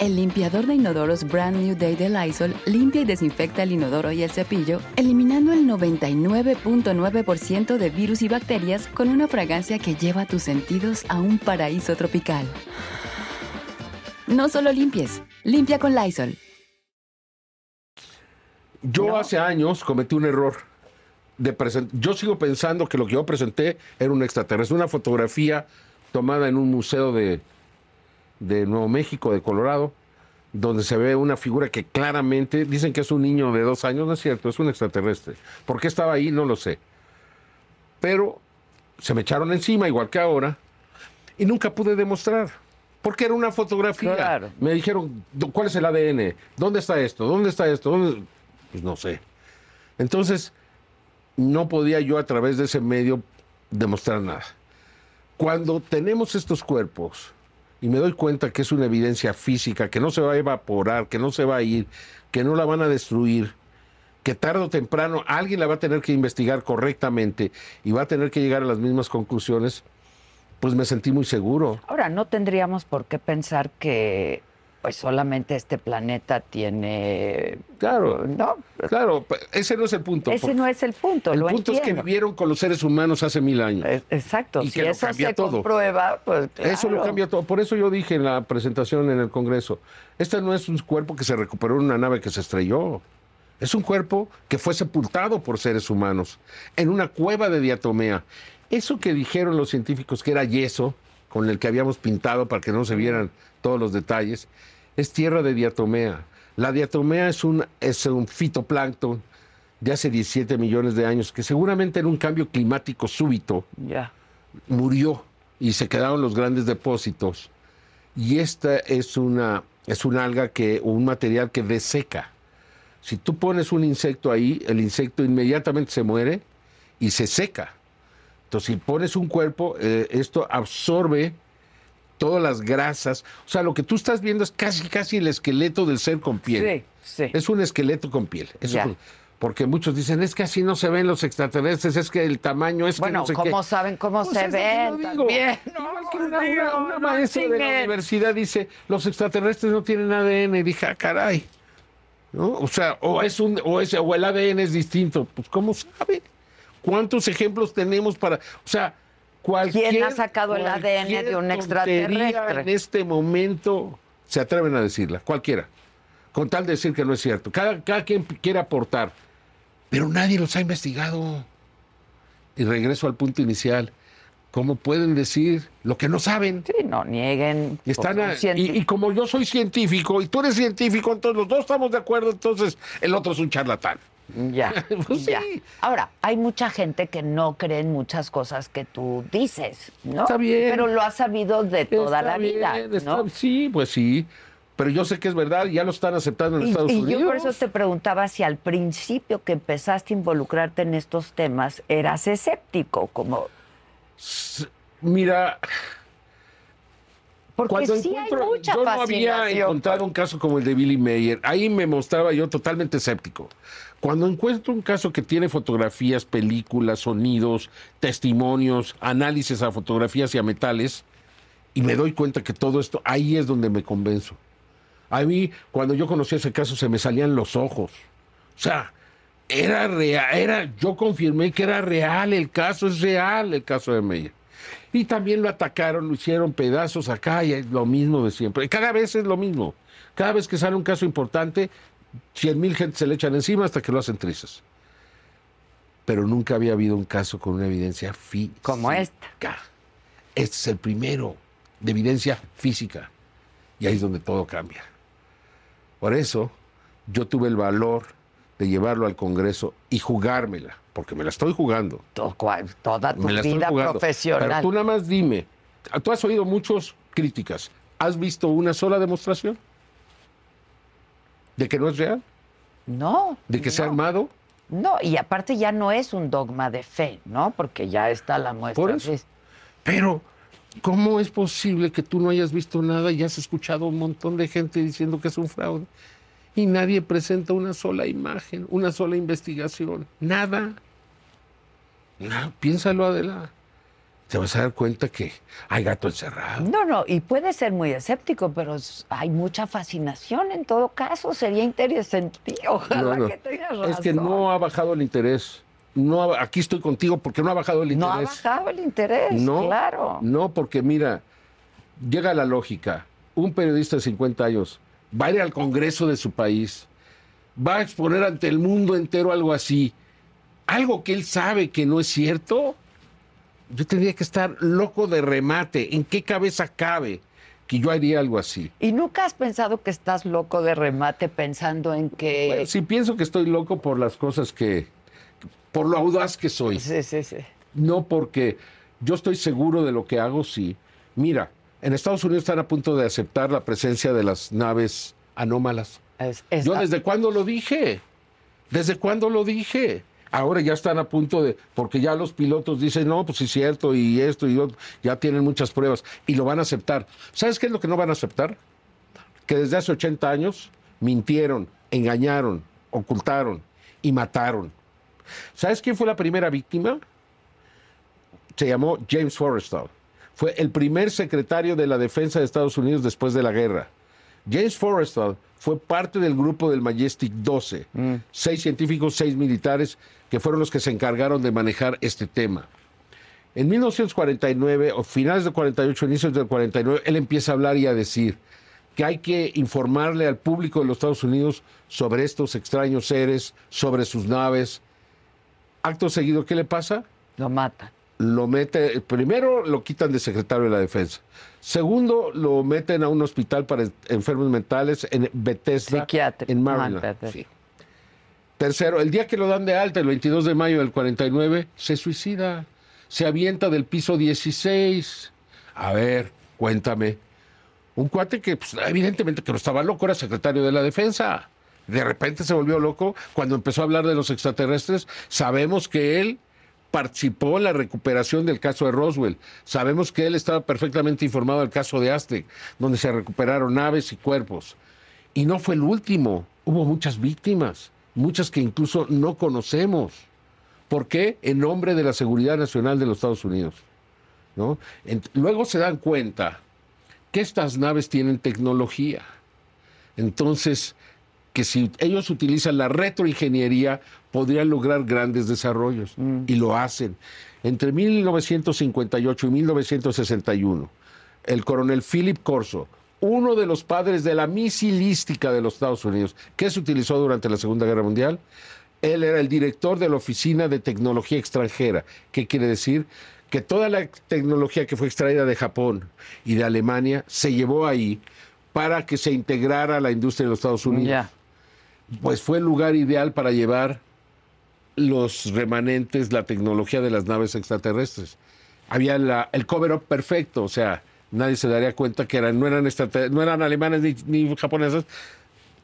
El limpiador de inodoros Brand New Day de Lysol limpia y desinfecta el inodoro y el cepillo, eliminando el 99.9% de virus y bacterias con una fragancia que lleva tus sentidos a un paraíso tropical. No solo limpies, limpia con Lysol. Yo hace años cometí un error. De present- yo sigo pensando que lo que yo presenté era un extraterrestre. Una fotografía tomada en un museo de, de Nuevo México, de Colorado, donde se ve una figura que claramente dicen que es un niño de dos años. No es cierto, es un extraterrestre. ¿Por qué estaba ahí? No lo sé. Pero se me echaron encima, igual que ahora, y nunca pude demostrar. Porque era una fotografía. Claro. Me dijeron, "¿Dó- ¿cuál es el ADN? ¿Dónde está esto? ¿Dónde está esto? ¿Dónde-?" Pues no sé. Entonces, no podía yo a través de ese medio demostrar nada. Cuando tenemos estos cuerpos y me doy cuenta que es una evidencia física, que no se va a evaporar, que no se va a ir, que no la van a destruir, que tarde o temprano alguien la va a tener que investigar correctamente y va a tener que llegar a las mismas conclusiones, pues me sentí muy seguro. Ahora, no tendríamos por qué pensar que pues solamente este planeta tiene... Claro, No, claro, ese no es el punto. ese no es el punto, el lo punto es que vivieron con los seres humanos hace mil años. Es- Exacto, Y si que lo eso cambia se todo. comprueba, pues Eso lo cambia todo. Por eso yo dije en la presentación en el Congreso, este no es un cuerpo que se recuperó en una nave que se estrelló. Es un cuerpo que fue sepultado por seres humanos en una cueva de diatomea. Eso que dijeron los científicos que era yeso, con el que habíamos pintado para que no se vieran todos los detalles, es tierra de diatomea. La diatomea es un, es un fitoplancton de hace 17 millones de años, que seguramente en un cambio climático súbito murió y se quedaron los grandes depósitos. Y esta es una, es un alga que, un material que deseca. Si tú pones un insecto ahí, el insecto inmediatamente se muere y se seca. Entonces, si pones un cuerpo, eh, esto absorbe todas las grasas. O sea, lo que tú estás viendo es casi, casi el esqueleto del ser con piel. Sí, sí. Es un esqueleto con piel. Es un- Porque muchos dicen, es que así no se ven los extraterrestres, es que el tamaño es que Bueno, no sé ¿cómo qué. saben cómo Pues se que ven? también? [LAUGHS] Igual que No, una, una- una no, maestra de la universidad dice, los extraterrestres no tienen ADN. Y dije, ah, caray. ¿No? O sea, o es un, o es, o el ADN es distinto. Pues, ¿cómo sabe? ¿Cuántos ejemplos tenemos para, o sea, cualquier ¿Quién ha sacado el ADN de un extraterrestre? En este momento se atreven a decirla, cualquiera, con tal de decir que no es cierto. Cada, cada quien quiere aportar, pero nadie los ha investigado. Y regreso al punto inicial. ¿Cómo pueden decir lo que no saben? Sí, no nieguen. Y, están a- y como yo soy científico y tú eres científico, entonces los dos estamos de acuerdo, entonces el otro es un charlatán. Ya, [LAUGHS] Pues ya. sí. Ahora, hay mucha gente que no cree en muchas cosas que tú dices, ¿no? Está bien. Pero lo has sabido de toda Está la vida, bien, está- ¿no? sí, pues sí. Pero yo sé que es verdad y ya lo están aceptando en Y, Estados y Unidos. yo por eso te preguntaba si al principio que empezaste a involucrarte en estos temas eras escéptico, como Mira, porque cuando sí hay encuentro, mucha yo no había encontrado un caso como el de Billy Mayer. Ahí me mostraba yo totalmente escéptico. Cuando encuentro un caso que tiene fotografías, películas, sonidos, testimonios, análisis a fotografías y a metales, y me doy cuenta que todo esto, ahí es donde me convenzo. A mí, cuando yo conocí ese caso, se me salían los ojos. O sea, era real, era, yo confirmé que era real el caso, es real el caso de Meyer. Y también lo atacaron, lo hicieron pedazos acá y es lo mismo de siempre. Cada vez es lo mismo. Cada vez que sale un caso importante, cien mil gente se le echan encima hasta que lo hacen trizas. Pero nunca había habido un caso con una evidencia física. Como esta. Este es el primero de evidencia física. Y ahí es donde todo cambia. Por eso yo tuve el valor de llevarlo al Congreso y jugármela, porque me la estoy jugando. To- cua- Toda tu vida profesional. Pero tú nada más dime, tú has oído muchas críticas. ¿Has visto una sola demostración? ¿De que no es real? No. ¿De que se ha armado? No, y aparte ya no es un dogma de fe, ¿no? Porque ya está la muestra. Por eso. Pero, ¿cómo es posible que tú no hayas visto nada y has escuchado un montón de gente diciendo que es un fraude? Y nadie presenta una sola imagen, una sola investigación, nada. No, piénsalo, Adela. Te vas a dar cuenta que hay gato encerrado. No, no, y puede ser muy escéptico, pero hay mucha fascinación en todo caso. Sería interesante. Ojalá No, no. que tengas razón. Es que no ha bajado el interés. No ha- aquí estoy contigo porque no ha bajado el No interés. ha bajado el interés, No, claro. No, porque mira, llega la lógica. Un periodista de 50 años va a ir al Congreso de su país, va a exponer ante el mundo entero algo así, algo que él sabe que no es cierto. Yo tendría que estar loco de remate. ¿En qué cabeza cabe que yo haría algo así? ¿Y nunca has pensado que estás loco de remate pensando en que... Bueno, sí pienso que estoy loco por las cosas que, por lo audaz que soy. Sí, sí, sí. No porque yo estoy seguro de lo que hago, sí. Mira, en Estados Unidos están a punto de aceptar la presencia de las naves anómalas. Es- es- Yo desde cuándo lo dije? ¿Desde cuándo lo dije? Ahora ya están a punto de, porque ya los pilotos dicen, no, pues es cierto, y esto y otro, ya tienen muchas pruebas, y lo van a aceptar. ¿Sabes qué es lo que no van a aceptar? Que desde hace 80 años mintieron, engañaron, ocultaron y mataron. ¿Sabes quién fue la primera víctima? Se llamó James Forrestal. Fue el primer secretario de la defensa de Estados Unidos después de la guerra. James Forrestal fue parte del grupo del Majestic 12, seis científicos, seis militares, que fueron los que se encargaron de manejar este tema. En 1949, o finales del 48, inicios del 49, él empieza a hablar y a decir que hay que informarle al público de los Estados Unidos sobre estos extraños seres, sobre sus naves. Acto seguido, ¿qué le pasa? Lo matan. Lo mete, primero lo quitan de secretario de la defensa. Segundo, lo meten a un hospital para enfermos mentales en Bethesda, Psiquiátrico. en Maryland. Sí. Tercero, el día que lo dan de alta, el 22 de mayo del 49, se suicida. Se avienta del piso 16. A ver, cuéntame. Un cuate que, pues, evidentemente que no estaba loco, era secretario de la defensa. De repente se volvió loco cuando empezó a hablar de los extraterrestres. Sabemos que él participó en la recuperación del caso de Roswell. Sabemos que él estaba perfectamente informado del caso de Aztec, donde se recuperaron naves y cuerpos. Y no fue el último, hubo muchas víctimas. muchas que incluso no conocemos. ¿Por qué? En nombre de la seguridad nacional de los Estados Unidos. ¿no? luego se dan cuenta que estas naves tienen tecnología. Entonces, que si ellos utilizan la retroingeniería, podrían lograr grandes desarrollos. Mm. Y lo hacen. Entre 1958 y 1961, el coronel Philip Corso, uno de los padres de la misilística de los Estados Unidos, que se utilizó durante la Segunda Guerra Mundial, él era el director de la Oficina de Tecnología Extranjera. ¿Qué quiere decir? Que toda la tecnología que fue extraída de Japón y de Alemania se llevó ahí para que se integrara la industria de los Estados Unidos. Pues fue el lugar ideal para llevar los remanentes, la tecnología de las naves extraterrestres. Había la- el cover-up perfecto, o sea, nadie se daría cuenta que eran, no, eran no eran alemanes ni, ni japoneses,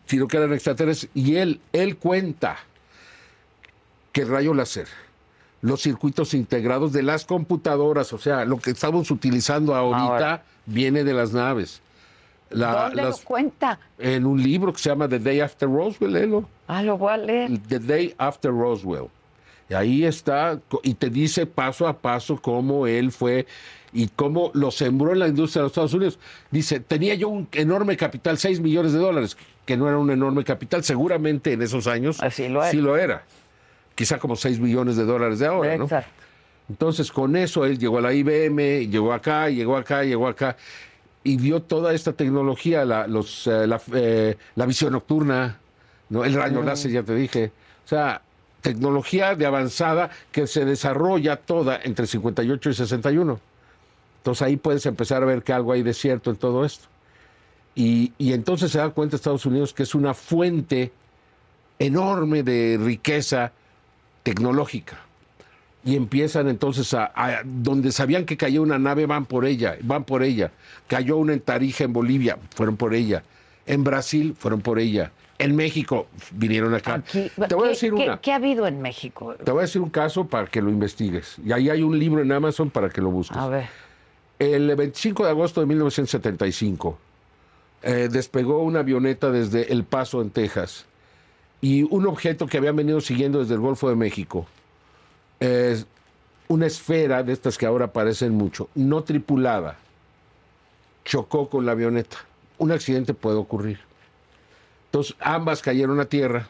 sino que eran extraterrestres. Y él, él cuenta que rayo láser, los circuitos integrados de las computadoras, o sea, lo que estamos utilizando ahorita Ahora. viene de las naves. La- ¿Dónde las- lo cuenta? en un libro que se llama The Day After Roswell, léelo. Ah, lo voy a leer. The Day After Roswell. Y ahí está, y te dice paso a paso cómo él fue y cómo lo sembró en la industria de los Estados Unidos. Dice, tenía yo un enorme capital, 6 millones de dólares, que no era un enorme capital, seguramente en esos años Así lo era. sí lo era. Quizá como 6 millones de dólares de ahora, ¿no? Exacto. Entonces, con eso él llegó a la IBM, llegó acá, llegó acá, llegó acá, y vio toda esta tecnología, la, los, eh, la, eh, la visión nocturna, ¿no? el rayo láser, ya te dije. O sea, tecnología de avanzada que se desarrolla toda entre 58 y 61. Entonces ahí puedes empezar a ver que algo hay de cierto en todo esto. Y, y entonces se da cuenta Estados Unidos que es una fuente enorme de riqueza tecnológica y empiezan entonces a, a- donde sabían que cayó una nave van por ella, van por ella. Cayó una en Tarija en Bolivia, fueron por ella. En Brasil fueron por ella. En México vinieron acá. Aquí, Te voy a ¿qué- decir qué- una. ¿Qué ha habido en México? Te voy a decir un caso para que lo investigues. Y ahí hay un libro en Amazon para que lo busques. A ver. El 25 de agosto de 1975 eh, despegó una avioneta desde El Paso, en Texas, y un objeto que habían venido siguiendo desde el Golfo de México, eh, una esfera de estas que ahora aparecen mucho, no tripulada, chocó con la avioneta. Un accidente puede ocurrir. Entonces, ambas cayeron a tierra.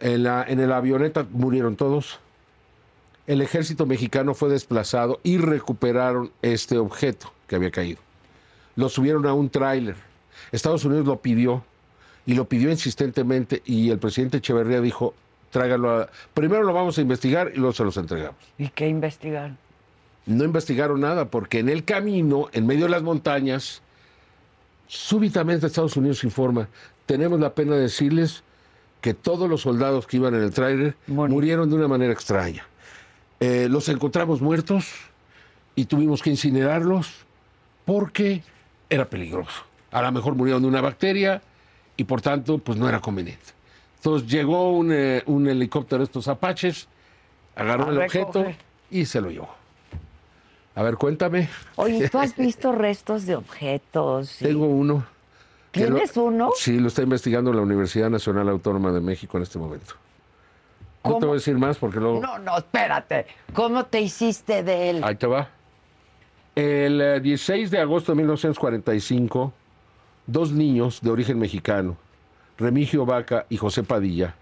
En la, en la avioneta murieron todos el ejército mexicano fue desplazado y recuperaron este objeto que había caído. Lo subieron a un tráiler. Estados Unidos lo pidió y lo pidió insistentemente y el presidente Echeverría dijo, tráigalo a... Primero lo vamos a investigar y luego se los entregamos. ¿Y qué investigaron? No investigaron nada porque en el camino, en medio de las montañas, súbitamente Estados Unidos informa, tenemos la pena de decirles que todos los soldados que iban en el tráiler Murieron. murieron de una manera extraña. Eh, los encontramos muertos y tuvimos que incinerarlos porque era peligroso. A lo mejor murieron de una bacteria y por tanto pues no era conveniente. Entonces llegó un, eh, un helicóptero de estos apaches, agarró A el objeto recoger. y se lo llevó. A ver, cuéntame. Oye, ¿tú has [LAUGHS] visto restos de objetos? y- Tengo uno. que lo- ¿Tienes uno? Sí, lo está investigando la Universidad Nacional Autónoma de México en este momento. No ¿Cómo? te voy a decir más porque luego... No, no, espérate. ¿Cómo te hiciste de él? Ahí te va. El eh, 16 de agosto de 1945, dos niños de origen mexicano, Remigio Vaca y José Padilla,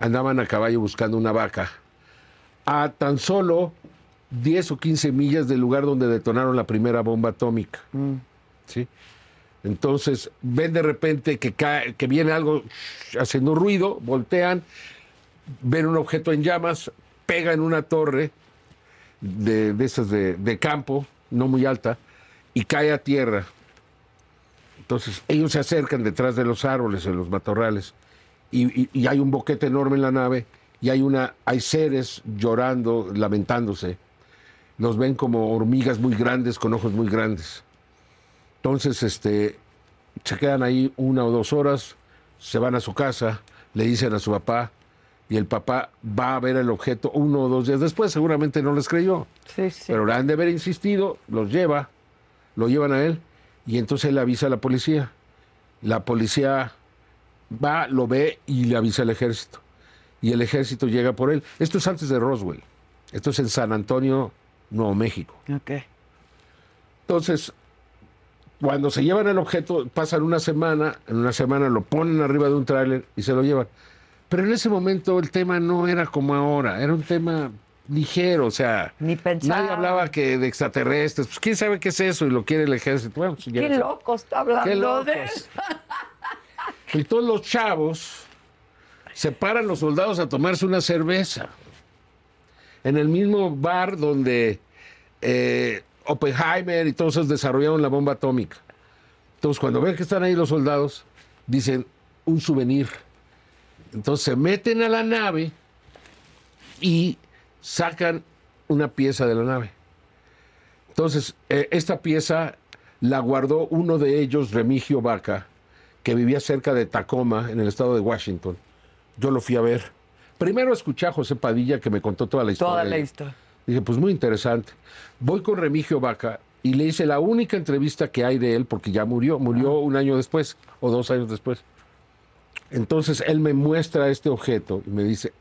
andaban a caballo buscando una vaca a tan solo 10 o 15 millas del lugar donde detonaron la primera bomba atómica. ¿Sí? Entonces ven de repente que, cae- que viene algo haciendo ruido, voltean, ven un objeto en llamas, pega en una torre de, de esas de, de campo, no muy alta, y cae a tierra. Entonces ellos se acercan detrás de los árboles, en los matorrales, y, y- y hay un boquete enorme en la nave, y hay, una, hay seres llorando, lamentándose. Los ven como hormigas muy grandes, con ojos muy grandes. Entonces, este, se quedan ahí una o dos horas, se van a su casa, le dicen a su papá, y el papá va a ver el objeto uno o dos días después, seguramente no les creyó. Sí, sí. Pero le han de haber insistido, los lleva, lo llevan a él, y entonces él avisa a la policía. La policía va, lo ve y le avisa al ejército. y el ejército llega por él. Esto es antes de Roswell. Esto es en San Antonio, Nuevo México. Ok. Entonces, cuando se llevan el objeto, pasan una semana, en una semana lo ponen arriba de un tráiler y se lo llevan. Pero en ese momento el tema no era como ahora, era un tema ligero, o sea, Ni nadie hablaba que de extraterrestres, pues quién sabe qué es eso y lo quiere el ejército. Bueno, pues, Qué loco está hablando Qué de eso. [LAUGHS] Y todos los chavos se paran los soldados a tomarse una cerveza. En el mismo bar donde eh, Oppenheimer y todos esos desarrollaron la bomba atómica. Entonces, cuando ven que están ahí los soldados, dicen un souvenir. Entonces se meten a la nave y sacan una pieza de la nave. Entonces, eh, esta pieza la guardó uno de ellos, Remigio Vaca, que vivía cerca de Tacoma, en el estado de Washington. Yo lo fui a ver. Primero escuché a José Padilla, que me contó toda la historia. Toda la historia. Dije, pues muy interesante. Voy con Remigio Vaca y le hice la única entrevista que hay de él, porque ya murió, murió un año después o dos años después. Entonces él me muestra este objeto y me dice,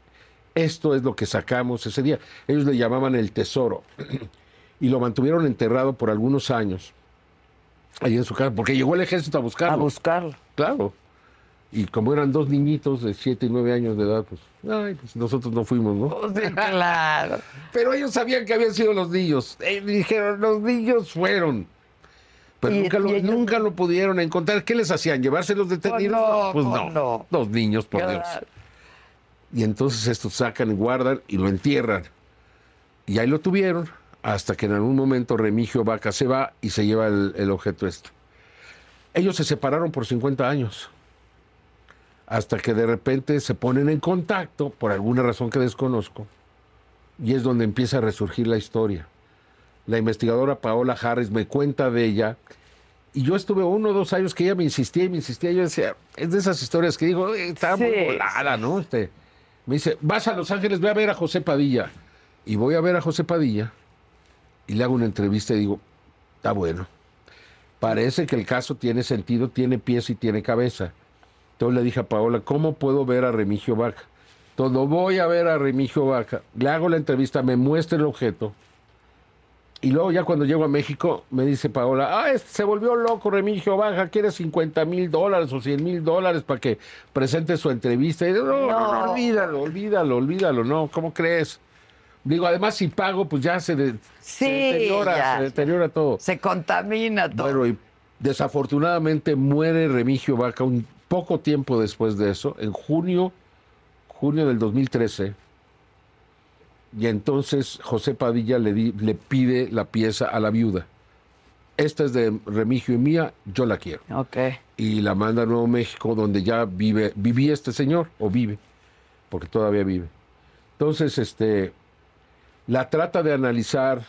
esto es lo que sacamos ese día. Ellos le llamaban el tesoro [CLEARS THROAT] y lo mantuvieron enterrado por algunos años ahí en su casa, porque llegó el ejército a buscarlo. A buscarlo. Claro. Y como eran dos niñitos de 7 y 9 años de edad, pues, ay, pues nosotros no fuimos, ¿no? Sí, claro. [LAUGHS] Pero ellos sabían que habían sido los niños. Eh, dijeron, los niños fueron. Pero Y- nunca, lo, ellos- nunca lo pudieron encontrar. ¿Qué les hacían? ¿Llevárselos detenidos? no, pues no. no. Los niños, por Dios. Y entonces estos sacan y guardan y lo entierran. Y ahí lo tuvieron hasta que en algún momento Remigio Vaca se va y se lleva el, el objeto este. Ellos se separaron por 50 años. Hasta que de repente se ponen en contacto por alguna razón que desconozco. Y es donde empieza a resurgir la historia. La investigadora Paola Harris me cuenta de ella. Y yo estuve uno o dos años que ella me insistía y me insistía. Yo decía, es de esas historias que digo, "Eh, está muy Sí, volada, ¿no? Este, me dice, vas a Los Ángeles, ve a ver a José Padilla. Y voy a ver a José Padilla y le hago una entrevista y digo, está bueno. Parece que el caso tiene sentido, tiene pies y tiene cabeza. Entonces le dije a Paola, ¿cómo puedo ver a Remigio Vaca? Todo voy a ver a Remigio Vaca, le hago la entrevista, me muestra el objeto. Y luego ya cuando llego a México, me dice Paola, ah, este se volvió loco Remigio Vaca, quiere 50 mil dólares o 100 mil dólares para que presente su entrevista. Y digo, no, no, no, olvídalo, olvídalo, olvídalo, no, ¿cómo crees? Digo, además si pago, pues ya se, de- se Sí, deteriora, ya. se deteriora todo. Se contamina todo. Bueno, y desafortunadamente muere Remigio Vaca un poco tiempo después de eso, en junio, junio del 2013. Y entonces José Padilla le, di- le pide la pieza a la viuda. Esta es de Remigio y mía, yo la quiero. Y la manda a Nuevo México, donde ya vive, vivía este señor, o vive, porque todavía vive. Entonces, este, la trata de analizar.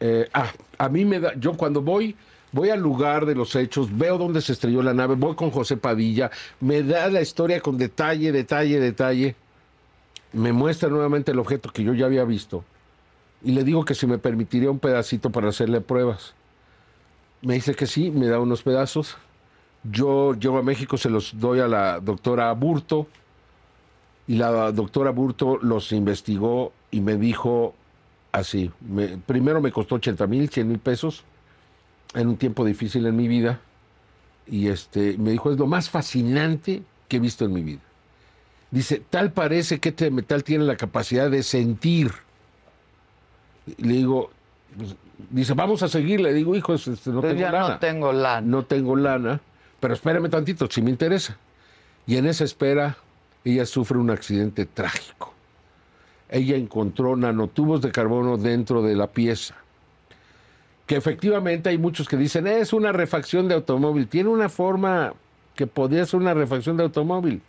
eh, ah, a mí me da, yo cuando voy, voy al lugar de los hechos, veo dónde se estrelló la nave, voy con José Padilla, me da la historia con detalle, detalle, detalle, me muestra nuevamente el objeto que yo ya había visto y le digo que si me permitiría un pedacito para hacerle pruebas. Me dice que sí, me da unos pedazos. Yo llego a México, se los doy a la doctora Burto y la doctora Burto los investigó y me dijo así, me- primero me costó 80 mil, 100 mil pesos en un tiempo difícil en mi vida y este, me dijo es lo más fascinante que he visto en mi vida. Dice, tal parece que este metal tiene la capacidad de sentir. Le digo, pues, dice, vamos a seguir. Le digo, hijo, este, no Pues tengo ya lana no tengo lana. no tengo lana, pero espérame tantito, si me interesa. Y en esa espera, ella sufre un accidente trágico. Ella encontró nanotubos de carbono dentro de la pieza. Que efectivamente hay muchos que dicen, es una refacción de automóvil. Tiene una forma que podría ser una refacción de automóvil.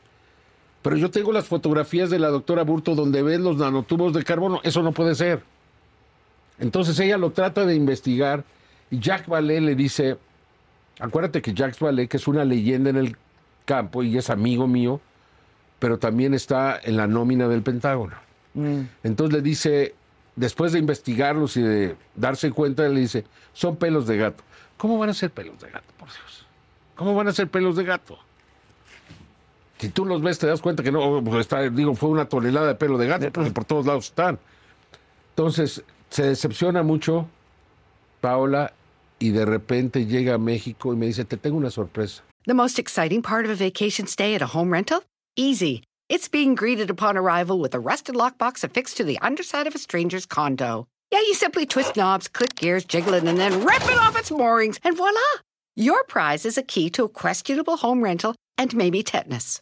Pero yo tengo las fotografías de la doctora Burto donde ven los nanotubos de carbono. Eso no puede ser. Entonces ella lo trata de investigar y Jack Vallée le dice, acuérdate que Jacques Vallée, que es una leyenda en el campo y es amigo mío, pero también está en la nómina del Pentágono. Entonces le dice, después de investigarlos y de darse cuenta, le dice, son pelos de gato. ¿Cómo van a ser pelos de gato, por Dios? ¿Cómo van a ser pelos de gato? Si tú los ves, te das cuenta que no, pues está, digo, fue una tonelada de pelo de gato, porque por todos lados están. Entonces, se decepciona mucho Paola y de repente llega a México y me dice, te tengo una sorpresa. The most exciting part of a vacation stay at a home rental? Easy. It's being greeted upon arrival with a rusted lockbox affixed to the underside of a stranger's condo. Yeah, you simply twist knobs, click gears, jiggle it, and then rip it off its moorings, and voila! Your prize is a key to a questionable home rental and maybe tetanus.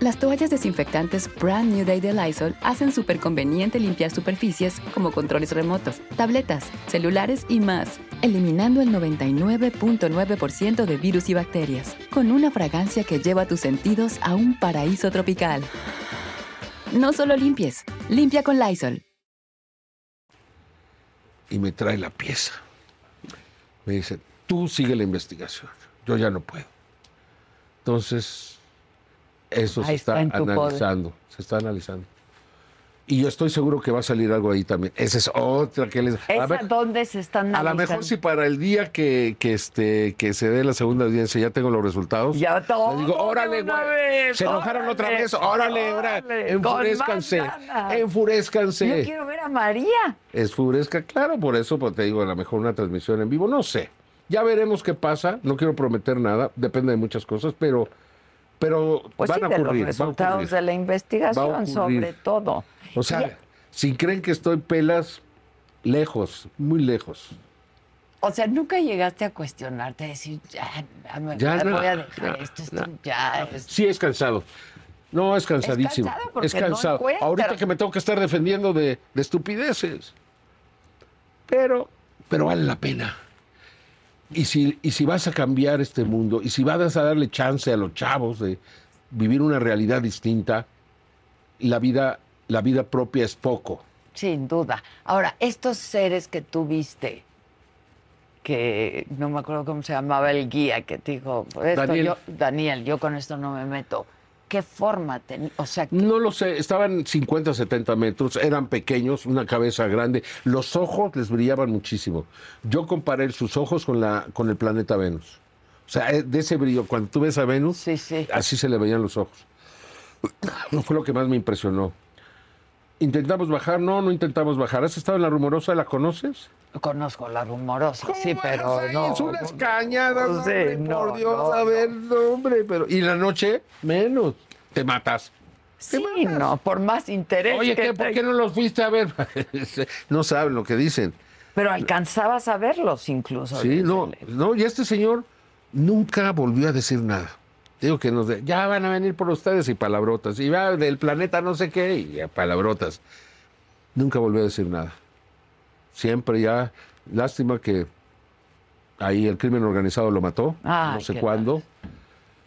Las toallas desinfectantes Brand New Day de Lysol hacen súper conveniente limpiar superficies como controles remotos, tabletas, celulares y más, eliminando el 99.9% de virus y bacterias, con una fragancia que lleva tus sentidos a un paraíso tropical. No solo limpies, limpia con Lysol. y me trae la pieza. Me dice, tú sigue la investigación, yo ya no puedo. Entonces, eso se está, poder. analizando, se está analizando. Y yo estoy seguro que va a salir algo ahí también. Esa es otra que les... A, ¿Esa ver, dónde se están a lo mejor si para el día que, que, este, que se dé la segunda audiencia ya tengo los resultados. Ya todo les digo, órale, güey. Se enojaron otra vez, órale, órale. Enfurezcanse, enfurezcanse. Yo quiero ver a María. Esfurezca, claro, por eso pues, te digo, a lo mejor una transmisión en vivo, no sé. Ya veremos qué pasa, no quiero prometer nada, depende de muchas cosas, pero, pero Pues van sí, a de ocurrir. los resultados ocurrir. de la investigación, sobre todo. O sea, si creen que estoy pelas, lejos, muy lejos. O sea, nunca llegaste a cuestionarte, a decir, ya, ya me Ya ya no, voy a dejar no, esto, esto no. ya es- Sí es cansado. No, es cansadísimo. cansado porque Es no cansado. encuentras. Ahorita que me tengo que estar defendiendo de, de estupideces. Pero, pero vale la pena. Y si, y si vas a cambiar este mundo, y si vas a darle chance a los chavos de vivir una realidad distinta, la vida, la vida propia es poco. Sin duda. Ahora, estos seres que tú viste, que no me acuerdo cómo se llamaba el guía que te dijo, esto Daniel. yo, Daniel, yo con esto no me meto. ¿Qué forma tenía? O sea, ¿qué- No lo sé, estaban 50, 70 metros, eran pequeños, una cabeza grande, los ojos les brillaban muchísimo. Yo comparé sus ojos con, la, con el planeta Venus. O sea, eh, de ese brillo, cuando tú ves a Venus, Sí, sí. así se le veían los ojos. [CLEARS THROAT] No fue lo que más me impresionó. Intentamos bajar, no, no intentamos bajar. ¿Has estado en la rumorosa? ¿La conoces? Conozco la rumorosa, sí, ¿Cómo pero ahí? no. Es unas cañadas, Sí, hombre, no, por Dios, no, a ver, no, hombre, pero... Y la noche, menos. Te matas. Sí, no, por más interés. Oye, que ¿qué, ¿por qué no los fuiste a ver? [LAUGHS] no saben lo que dicen. Pero alcanzabas a verlos incluso. Sí, no, no, y este señor nunca volvió a decir nada. Digo que nos de, ya van a venir por ustedes y palabrotas. Y va del planeta no sé qué y palabrotas. Nunca volvió a decir nada. Siempre ya, lástima que ahí el crimen organizado lo mató. Ay, no sé cuándo.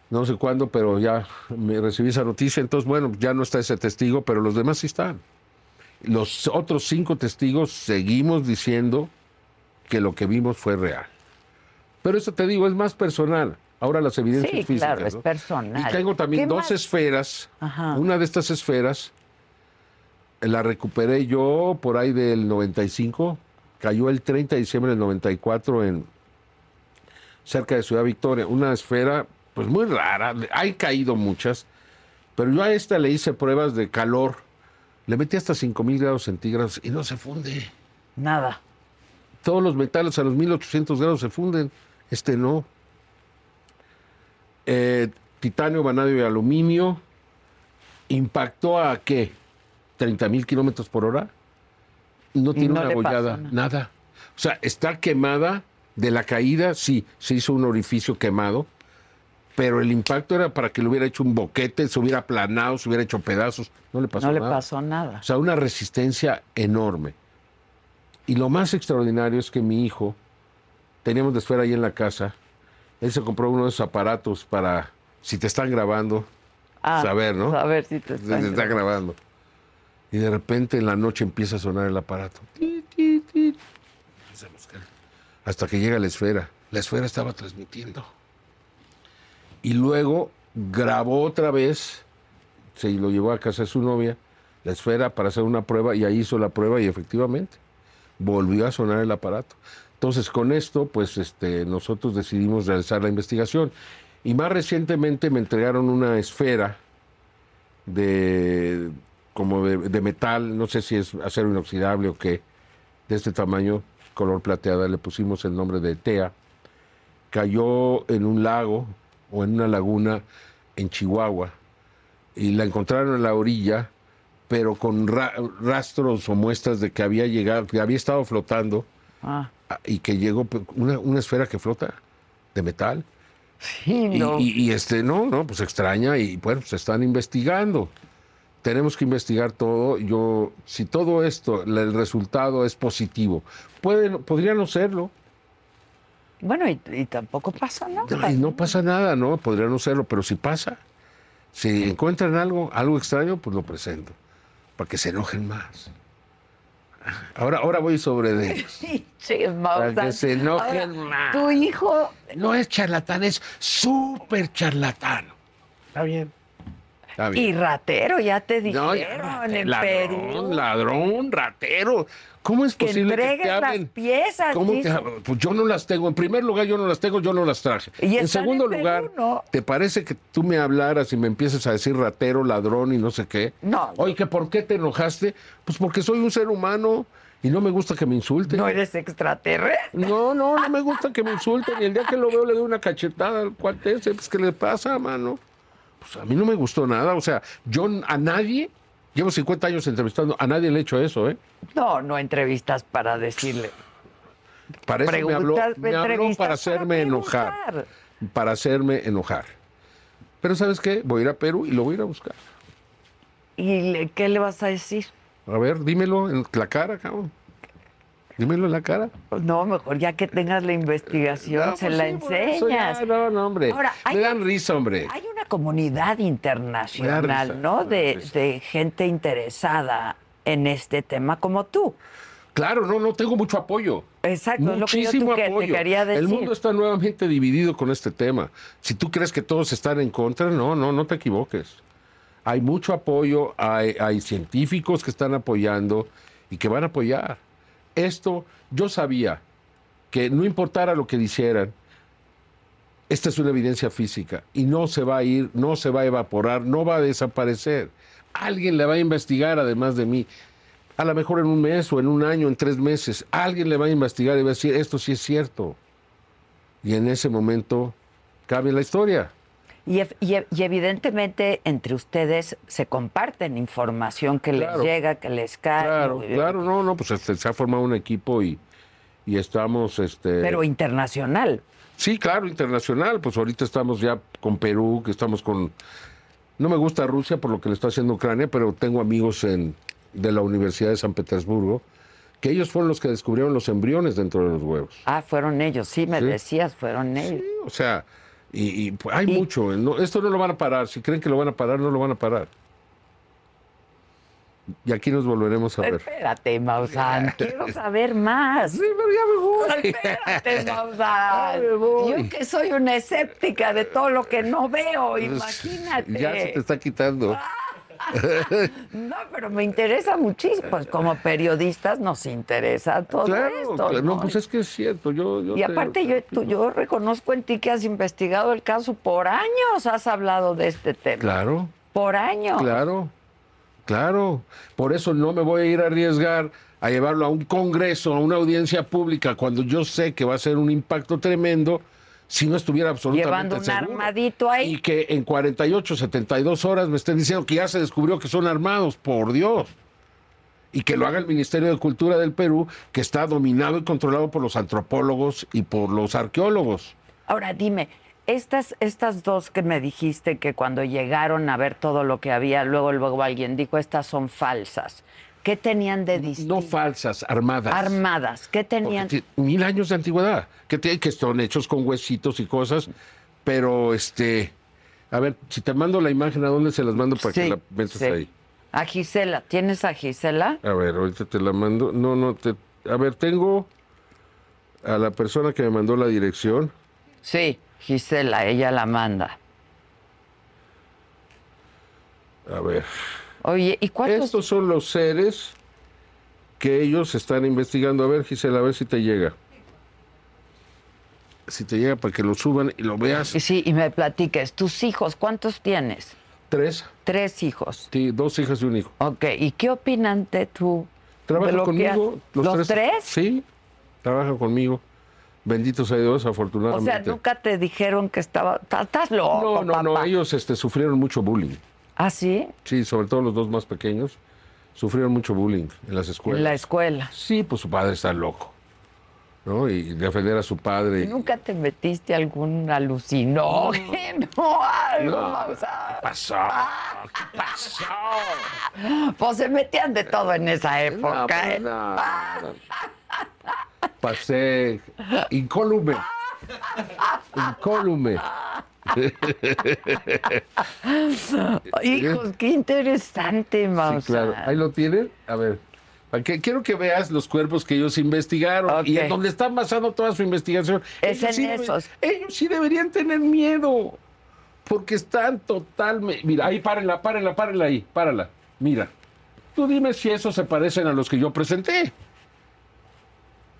No sé cuándo, pero ya me recibí esa noticia. Entonces, bueno, ya no está ese testigo, pero los demás sí están. Los otros cinco testigos seguimos diciendo que lo que vimos fue real. Pero eso te digo, es más personal. Ahora las evidencias Sí, físicas. claro, es personal. Y tengo también ¿Qué dos más? esferas. Ajá. Una de estas esferas la recuperé yo por ahí del 95. Cayó el 30 de diciembre del 94 en cerca de Ciudad Victoria. Una esfera, pues muy rara. Hay caído muchas. Pero yo a esta le hice pruebas de calor. Le metí hasta 5000 grados centígrados y no se funde. Nada. Todos los metales a los 1800 grados se funden. Este no. Eh, titanio, vanadio y aluminio. ¿Impactó a qué? ¿30 mil kilómetros por hora? No tiene no una abollada, nada. nada. O sea, está quemada de la caída, sí, se hizo un orificio quemado, pero el impacto era para que le hubiera hecho un boquete, se hubiera aplanado, se hubiera hecho pedazos. No le pasó no le nada. pasó nada. O sea, una resistencia enorme. Y lo más extraordinario es que mi hijo, teníamos de esfera ahí en la casa, él se compró uno de esos aparatos para, si te están grabando, Ah, saber, ¿no? Saber si te están te está grabando. Y de repente en la noche empieza a sonar el aparato. Hasta que llega la esfera. La esfera estaba transmitiendo. Y luego grabó otra vez, se lo llevó a casa de su novia, la esfera para hacer una prueba y ahí hizo la prueba y efectivamente volvió a sonar el aparato. Entonces, con esto, pues este, nosotros decidimos realizar la investigación. Y más recientemente me entregaron una esfera de como de, de metal, no sé si es acero inoxidable o qué, de este tamaño, color plateada, le pusimos el nombre de TEA. Cayó en un lago o en una laguna en Chihuahua y la encontraron en la orilla, pero con ra- rastros o muestras de que había llegado, que había estado flotando Ah, y que llegó una, una esfera que flota de metal. sí, y- y, este, no, no, pues extraña y bueno, se están investigando. Tenemos que investigar todo. Yo, si todo esto, el resultado es positivo, puede, podría no serlo. Bueno, y, y tampoco pasa nada. Y no pasa nada, ¿no? Podría no serlo, pero si pasa, si encuentran algo, algo extraño, pues lo presento, para que se enojen más. Ahora, ahora voy sobre de ellos. [LAUGHS] Sí, sí, Para que se enojen Ahora, más. Tu hijo, No es charlatán, es súper charlatán. Está bien. Y ratero, ya te No, dijeron ya, en ladrón, Perú. ladrón, ratero. ¿Cómo es Que posible que te las hablen? piezas, ¿Cómo dice. pues yo no las tengo. En primer lugar, yo no las tengo, yo no las traje. Y en segundo en Perú, lugar, ¿no? ¿te parece que tú me hablaras y me empieces a decir ratero, ladrón y no sé qué? No. Oye, ¿que ¿por qué te enojaste? Pues porque soy un ser humano y no me gusta que me insulten. No eres extraterrestre. No, no, no me gusta que me insulten. Y el día que lo veo le doy una cachetada al cuate ese. Pues, ¿qué le pasa, mano? Pues a mí no me gustó nada. O sea, yo a nadie, llevo 50 años entrevistando, a nadie le he hecho eso, ¿eh? No, no entrevistas para decirle. Para eso me habló, me habló para hacerme enojar. Para hacerme enojar. Pero ¿sabes qué? Voy a ir a Perú y lo voy a ir a buscar. ¿Y le- qué le vas a decir? A ver, dímelo en la cara, cabrón. Dímelo en la cara. Pues no, mejor ya que tengas la investigación, No, se pues la sí, eso ya, enseñas. no, no, hombre. Ahora, hay- me dan risa, hombre. Hay una comunidad internacional, risa, ¿no? De, de gente interesada en este tema como tú. Claro, no, no tengo mucho apoyo. Exacto, es lo que yo Muchísimo que- te apoyo. quería decir. El mundo está nuevamente dividido con este tema. Si tú crees que todos están en contra, no, no, no te equivoques. Hay mucho apoyo, hay, hay científicos que están apoyando y que van a apoyar. Esto, yo sabía que no importara lo que dijeran, esta es una evidencia física y no se va a ir, no se va a evaporar, no va a desaparecer. Alguien le va a investigar además de mí. A lo mejor en un mes o en un año, en tres meses, alguien le va a investigar y va a decir, esto sí es cierto. Y en ese momento cambia la historia. Y, ef- y ev- y evidentemente entre ustedes se comparten información que Claro. les llega, que les cae. Claro, ¿no? claro, no, no, pues este, se ha formado un equipo y, y estamos, este... Pero internacional. Sí, claro, internacional. Pues ahorita estamos ya con Perú, que estamos con. No me gusta Rusia por lo que le está haciendo Ucrania, pero tengo amigos en, de la Universidad de San Petersburgo que ellos fueron los que descubrieron los embriones dentro de los huevos. Ah, fueron ellos, sí, me Sí. decías, fueron ellos. O sea, y, y, pues, hay mucho. no, esto no lo van a parar. Si creen que lo van a parar, no lo van a parar. Y aquí nos volveremos a ver. Espérate, Maussan, [LAUGHS] quiero saber más. Sí, pero ya me voy. Espérate, [LAUGHS] Maussan. me voy. Yo que soy una escéptica de todo lo que no veo, imagínate. Ya se te está quitando. No, pero me interesa muchísimo. Pues como periodistas nos interesa todo Claro, esto. claro, ¿no? no, pues es que es cierto. Yo, yo Y te- aparte yo, tú- yo reconozco en ti que has investigado el caso por años, has hablado de este tema. Claro. Por años. Claro, claro. Por eso no me voy a ir a arriesgar a llevarlo a un congreso, a una audiencia pública, cuando yo sé que va a ser un impacto tremendo si no estuviera absolutamente Llevando un seguro. armadito ahí. Y que en 48, 72 horas me estén diciendo que ya se descubrió que son armados, por Dios. Y que lo haga el Ministerio de Cultura del Perú, que está dominado y controlado por los antropólogos y por los arqueólogos. Ahora dime, estas, estas dos que me dijiste que cuando llegaron a ver todo lo que había, luego, luego alguien dijo, estas son falsas. ¿Qué tenían de distinto? No falsas, armadas. Armadas. ¿Qué tenían? mil años de antigüedad, que, te- que son hechos con huesitos y cosas, pero este, a ver, si te mando la imagen, ¿a dónde se las mando para que la metas sí. ahí? A Gisela. ¿Tienes a Gisela? A ver, ahorita te la mando. No, no, te, a ver, tengo, a la persona que me mandó la dirección. Sí, Gisela, ella la manda. A ver. Oye, ¿y cuántos? Estos son los seres que ellos están investigando. A ver, Gisela, a ver si te llega. Si te llega para que lo suban y lo veas. Sí, y me platiques, tus hijos, ¿cuántos tienes? Tres. Tres hijos. Sí, dos hijas y un hijo. Ok, ¿y qué opinan de tu... de ¿Trabajan lo que conmigo? ha- ¿Los, tres? Sí, trabajan conmigo. Bendito sea Dios, O afortunadamente. sea, nunca te dijeron que estaba... "Ta- Estás loco, no, no, no, papá". ellos este, sufrieron mucho bullying. ¿Ah, sí? Sí, sobre todo los dos más pequeños. Sufrieron mucho bullying en las escuelas. En la escuela. Sí, pues su padre está loco. ¿No? Y defender a su padre. ¿Nunca te metiste algún alucinógeno? Algo, No. o sea, ¿Qué pasó? ¿Qué pasó? [LAUGHS] Pues se metían de todo en esa No, época. pues, ¿eh? no. [LAUGHS] Pasé incólume. Incólume. [LAUGHS] Hijos, qué interesante, Sí, Mausa. claro. Ahí lo tienen. A ver. que- Quiero que veas los cuerpos que ellos investigaron y en donde están basando toda su investigación. Es Ellos en deben- esos. ellos sí deberían tener miedo. Porque están totalmente. Mira, ahí párenla, párenla, párenla ahí. Párala. Mira. Tú dime si esos se parecen a los que yo presenté.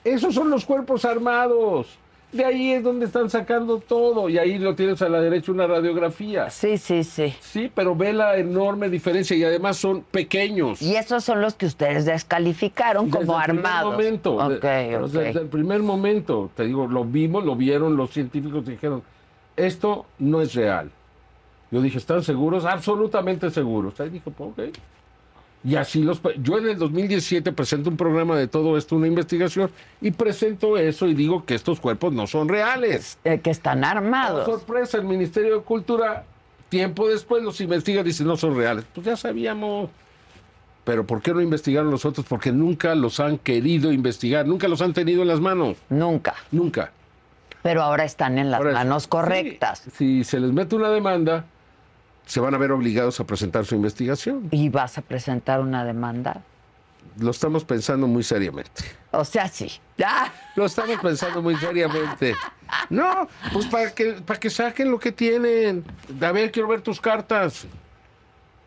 Esos son los cuerpos armados. De ahí es donde están sacando todo. Y ahí lo tienes a la derecha una radiografía. Sí, sí, sí. Sí, pero ve la enorme diferencia y además son pequeños. Y esos son los que ustedes descalificaron como Desde el primer armados. momento. Ok, de- ok. Desde el primer momento, te digo, lo vimos, lo vieron los científicos y dijeron, esto no es real. Yo dije, ¿están seguros? Absolutamente seguros. Ahí dijo, pues, ok. Y así los... Yo en el 2017 presento un programa de todo esto, una investigación, y presento eso y digo que estos cuerpos no son reales. Eh, que están armados. sorpresa, el Ministerio de Cultura, tiempo después los investiga y dice, no son reales. Pues ya sabíamos. Pero ¿por qué no investigaron los otros? Porque nunca los han querido investigar, nunca los han tenido en las manos, Nunca. nunca. Pero ahora están en las Ahora, manos correctas. si se les mete una demanda, se van a ver obligados a presentar su investigación. Y vas a presentar una demanda. Lo estamos pensando muy seriamente. O sea, sí. Ah, Lo estamos pensando muy seriamente. No, pues para que, para que saquen lo que tienen. A ver, quiero ver tus cartas.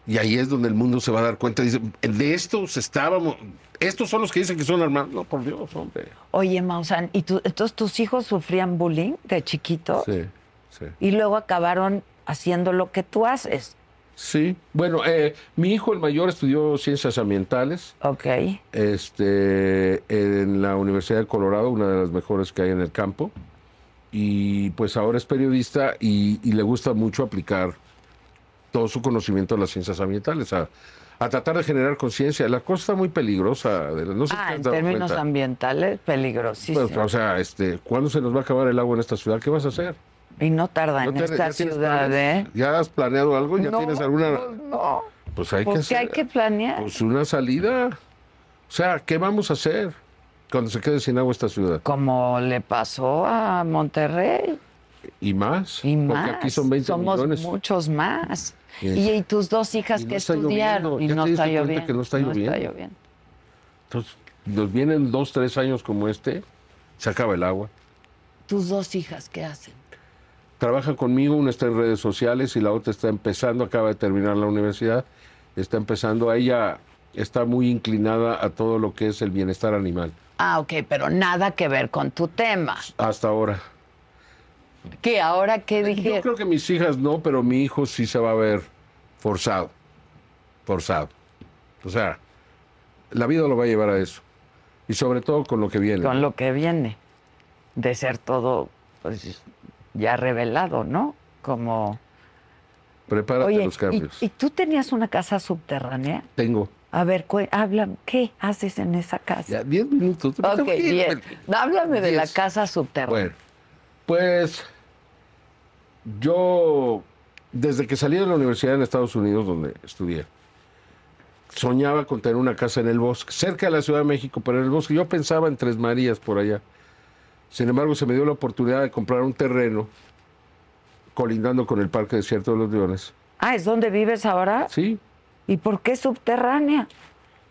Y ahí es donde el mundo se va a dar cuenta. Dice, de estos estábamos. Estos son los que dicen que son armados. No, por Dios, hombre. Oye, Mausan, ¿y tú, entonces tus hijos sufrían bullying de chiquitos? Sí, sí. Y luego acabaron haciendo lo que tú haces. Sí. Bueno, eh, mi hijo, el mayor, estudió ciencias ambientales Ok. este, en la Universidad de Colorado, una de las mejores que hay en el campo. Y pues ahora es periodista y, y le gusta mucho aplicar todo su conocimiento a las ciencias ambientales, a, a tratar de generar conciencia. La cosa está muy peligrosa. No sé Ah, en términos cuenta. ambientales, peligrosísimo. Bueno, o sea, este, ¿cuándo se nos va a acabar el agua en esta ciudad? ¿Qué vas a hacer? Y no tarda ¿No en esta ciudad, planes? ¿eh? ¿Ya has planeado algo? ¿Ya No, tienes alguna...? pues no. Pues hay que ¿qué hacer. hay que planear? Pues una salida. O sea, ¿qué vamos a hacer cuando se quede sin agua esta ciudad? Como le pasó a Monterrey Y más. y porque más. aquí son 20 Somos millones. muchos más. Y- tus dos hijas y no que está estudiaron lloviendo. y ¿Ya no está lloviendo. que no está lloviendo? Entonces, nos vienen dos, tres años como este, se acaba el agua. ¿Tus dos hijas qué hacen? Trabaja conmigo, una está en redes sociales y la otra está empezando, acaba de terminar la universidad, está empezando, ella está muy inclinada a todo lo que es el bienestar animal, Ah, ok, pero nada que ver con tu tema. hasta ahora. ¿Qué ahora qué Yo dije? creo que mis hijas no, pero mi hijo sí se va a ver forzado, forzado. O sea, la vida lo va a llevar a eso. Y sobre todo con lo que viene. Con lo que viene. De ser todo, pues, ya revelado, ¿no? Como. Prepárate Oye, los ¿y, cambios. y tú tenías una casa subterránea? Tengo A ver, habla, ¿qué haces en esa casa? ya 10 minutos. Ok, bien. Háblame de la Diez. casa subterránea. Bueno, pues yo, desde que salí de la universidad en Estados Unidos, donde estudié, soñaba con tener una casa en el bosque, cerca de la Ciudad de México, pero en el bosque. Yo pensaba en Tres Marías por allá. Sin embargo, se me dio la oportunidad de comprar un terreno colindando con el Parque Desierto de los Leones. Ah, ¿es donde vives ahora? Sí, ¿Y por qué subterránea?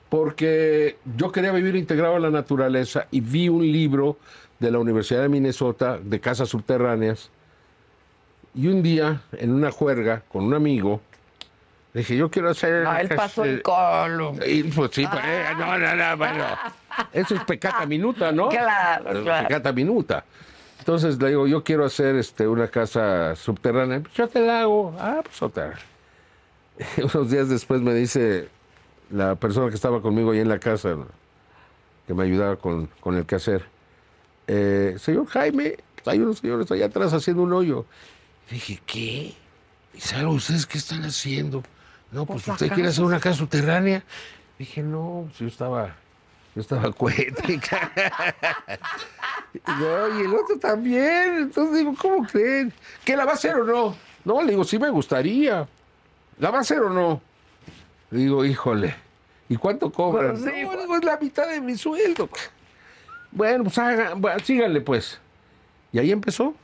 porque yo quería vivir integrado a la naturaleza y vi un libro de la Universidad de Minnesota de casas subterráneas. Y un día, en una juerga con un amigo, dije, yo quiero hacer... Ah, él pasó el eh, colo. y, pues sí, pues, eh, no, no, no, bueno. Eso es pecata minuta, ¿no? Claro, claro. Pecata minuta. Entonces le digo, yo quiero hacer este, una casa subterránea. Pues yo te la hago. Ah, pues otra. [LAUGHS] Unos días después me dice la persona que estaba conmigo ahí en la casa, ¿no? que me ayudaba con, con el quehacer. Eh, señor Jaime, hay unos señores allá atrás haciendo un hoyo. Dije, ¿qué? ¿Y saben ustedes qué están haciendo? No, pues, Pues usted quiere hacer una casa subterránea. Dije, no, pues yo estaba, yo estaba cuética. [LAUGHS] No, y el otro también. Entonces digo, ¿cómo creen? ¿Que la va a hacer o no? No, le digo, sí me gustaría. ¿La va a hacer o no? Le digo, híjole. ¿Y cuánto cobran? Pues sí, no, es la mitad de mi sueldo. Bueno, pues haga, bueno, síganle pues. Y ahí empezó.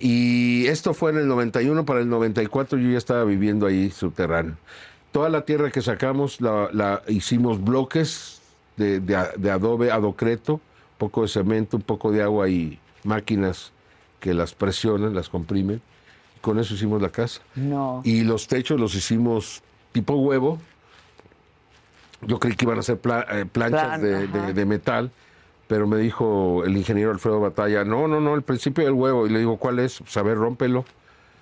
Y esto fue en el 91, para el 94 yo ya estaba viviendo ahí subterráneo. Toda la tierra que sacamos la, la hicimos bloques de, de adobe, adocreto, un poco de cemento, un poco de agua y máquinas que las presionan, las comprimen. Con eso hicimos la casa. No. Y los techos los hicimos tipo huevo. Yo creí que iban a ser pla- eh, planchas Plan, de metal, pero me dijo el ingeniero Alfredo Batalla, no, no, no, el principio del huevo. Y le digo, ¿cuál es? Pues a ver, rómpelo.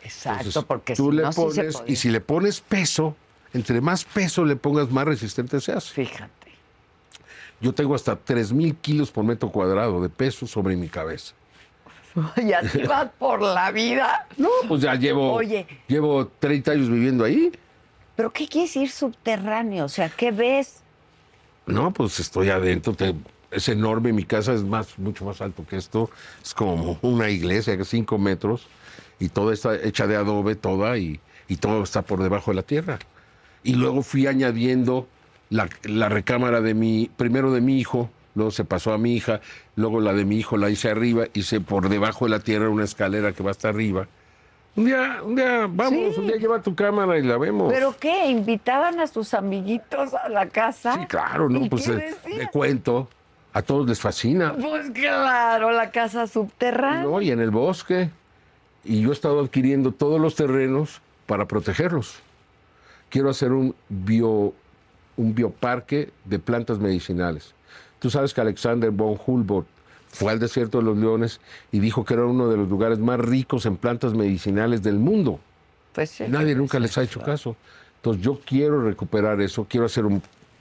Exacto, Entonces, porque tú si le no, sí se pones, y si le pones peso, entre más peso le pongas, más resistente se hace. Fíjate. Yo tengo hasta 3.000 kilos por metro cuadrado de peso sobre mi cabeza. [LAUGHS] Y así [LAUGHS] vas por la vida. No, pues ya llevo, Oye. llevo 30 años viviendo ahí. ¿Pero qué quiere decir subterráneo? O sea, ¿qué ves? No, pues estoy adentro. te- es enorme. Mi casa es más, mucho más alto que esto. Es como una iglesia, cinco metros. Y toda está hecha de adobe, toda. Y, y todo está por debajo de la tierra. Y luego fui añadiendo la, la recámara de mi, primero de mi hijo, luego se pasó a mi hija, luego la de mi hijo la hice arriba, hice por debajo de la tierra una escalera que va hasta arriba. Un día, un día, vamos, Sí. un día lleva tu cámara y la vemos. ¿Pero qué? ¿Invitaban a sus amiguitos a la casa? Sí, claro, ¿no? ¿Y Pues qué de, decían? de cuento. A todos les fascina. Pues claro, la casa subterránea. ¿no? Y en el bosque. Y yo he estado adquiriendo todos los terrenos para protegerlos. Quiero hacer un bio, un bioparque de plantas medicinales. Tú sabes que Alexander von Humboldt fue al desierto de los leones y dijo que era uno de los lugares más ricos en plantas medicinales del mundo. Pues sí. Nadie nunca les ha hecho caso. Entonces yo quiero recuperar eso, quiero hacer un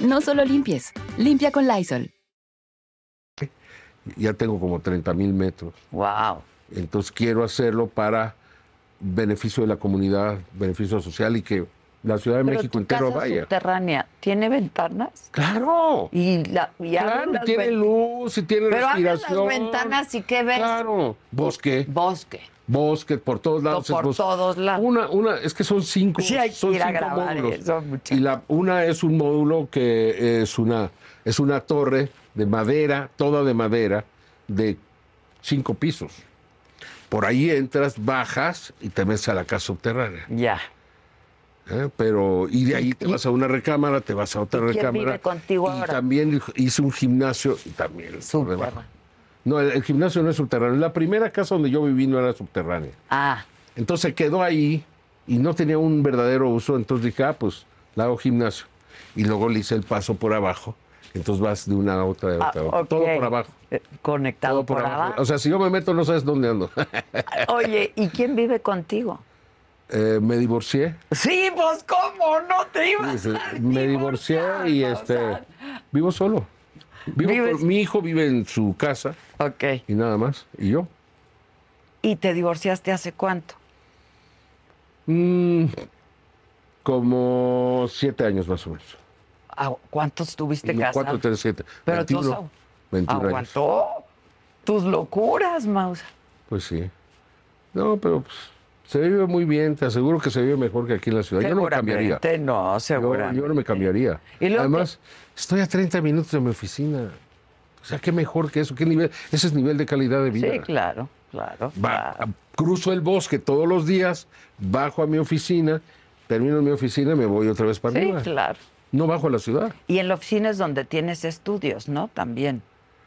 No solo limpies, limpia con Lysol. ya tengo como 30 mil metros. Wow. Entonces quiero hacerlo para beneficio de la comunidad, beneficio social y que la Ciudad de Pero México tu entero casa vaya. subterránea tiene ventanas Claro, y la y claro, las tiene ven- luz y tiene Pero abres las respiración. ventanas y ¿qué ves? Claro, bosque, Bosque. bosque por todos lados. es por bosque. todos lados. Una, una, es que son cinco, Sí, hay que son ir a cinco grabar módulos. eso, muchacho. y la, una es un módulo que es una, es una torre de madera, toda de madera, de cinco pisos. Por ahí entras, bajas y te metes a la casa subterránea. Ya. ¿Eh? Pero, y de ahí te vas a una recámara, te vas a otra ¿Y quién recámara. vive contigo y ahora? también hice un gimnasio y también Subterráneo. No, el, el gimnasio no es subterráneo. La primera casa donde yo viví no era subterránea. Ah, Entonces quedó ahí y no tenía un verdadero uso. Entonces dije, ah, pues la hago gimnasio. Y luego le hice el paso por abajo Entonces vas de una a otra, de Ah, otra, a otra. todo por abajo. Eh, Conectado Todo por, abajo. O sea, si yo me meto, no sabes dónde ando. Oye, ¿y quién vive contigo? Eh, me divorcié. Sí, pues cómo no te ibas a me divorcié y este vivo solo. Vivo con- mi hijo vive en su casa Ok. y nada más. Y yo. ¿Y te divorciaste hace cuánto? Mm, como siete años más o menos. Ah, ¿Cuántos tuviste No, casado? Cuatro, tres, siete. Pero 21, tú 21 años. aguantó tus locuras, Mausa. Pues sí. No, pero pues, se vive muy bien. Te aseguro que se vive mejor que aquí en la ciudad. Yo no me cambiaría. No, Yo, seguramente. yo no me cambiaría. Y Además, estoy a 30 minutos de mi oficina. O sea, qué mejor que eso. ¿Qué nivel? Ese es nivel de calidad de vida. Sí, claro, claro. Va- claro. cruzo el bosque todos los días, bajo a mi oficina, termino en mi oficina y me voy otra vez para Sí, arriba. claro. No bajo a la ciudad. Y en la oficina es donde tienes estudios, ¿no? También.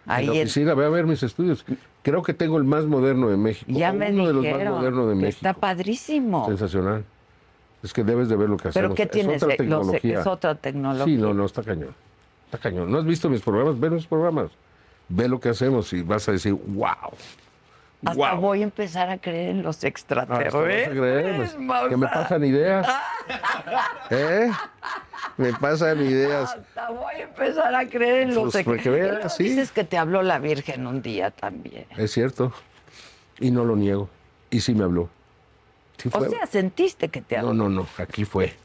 Ahí en la oficina, ve a ver mis estudios. Creo que tengo el más moderno de México. ya me uno de los más modernos de México. está padrísimo. Sensacional. Es que debes de ver lo que ¿Pero hacemos. qué Es tienes? otra Eh, lo sé, tecnología. es otra tecnología. Sí, no, no, está cañón. Está cañón. ¿No has visto mis programas? Ve mis programas. Ve lo que hacemos y vas a decir, wow. Hasta wow. voy a empezar a creer en los Hasta extraterrestres. a creer, pues, que me pasan ideas. [LAUGHS] ¿Eh? Me pasan ideas. Hasta voy a empezar a creer en los Pues, Y luego sí. Dices que te habló la Virgen un día también. Es cierto. Y no lo niego. Y sí me habló. Sí O sea, sentiste que te habló. no, no, no. Aquí fue.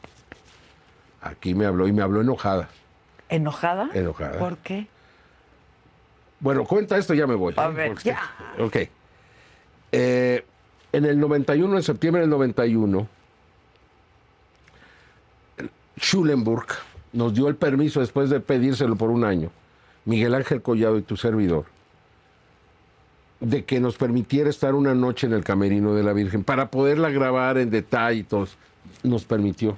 Aquí me habló y me habló enojada. ¿Enojada? Enojada. ¿Por qué? Bueno, cuenta esto, ya me voy. A ¿eh? ver, Porque- ya. Ok. Eh, en el 91, en septiembre del 91, Schulenburg nos dio el permiso después de pedírselo por un año, Miguel Ángel Collado y tu servidor, de que nos permitiera estar una noche en el camerino de la Virgen para poderla grabar en detalle y todo. Nos permitió.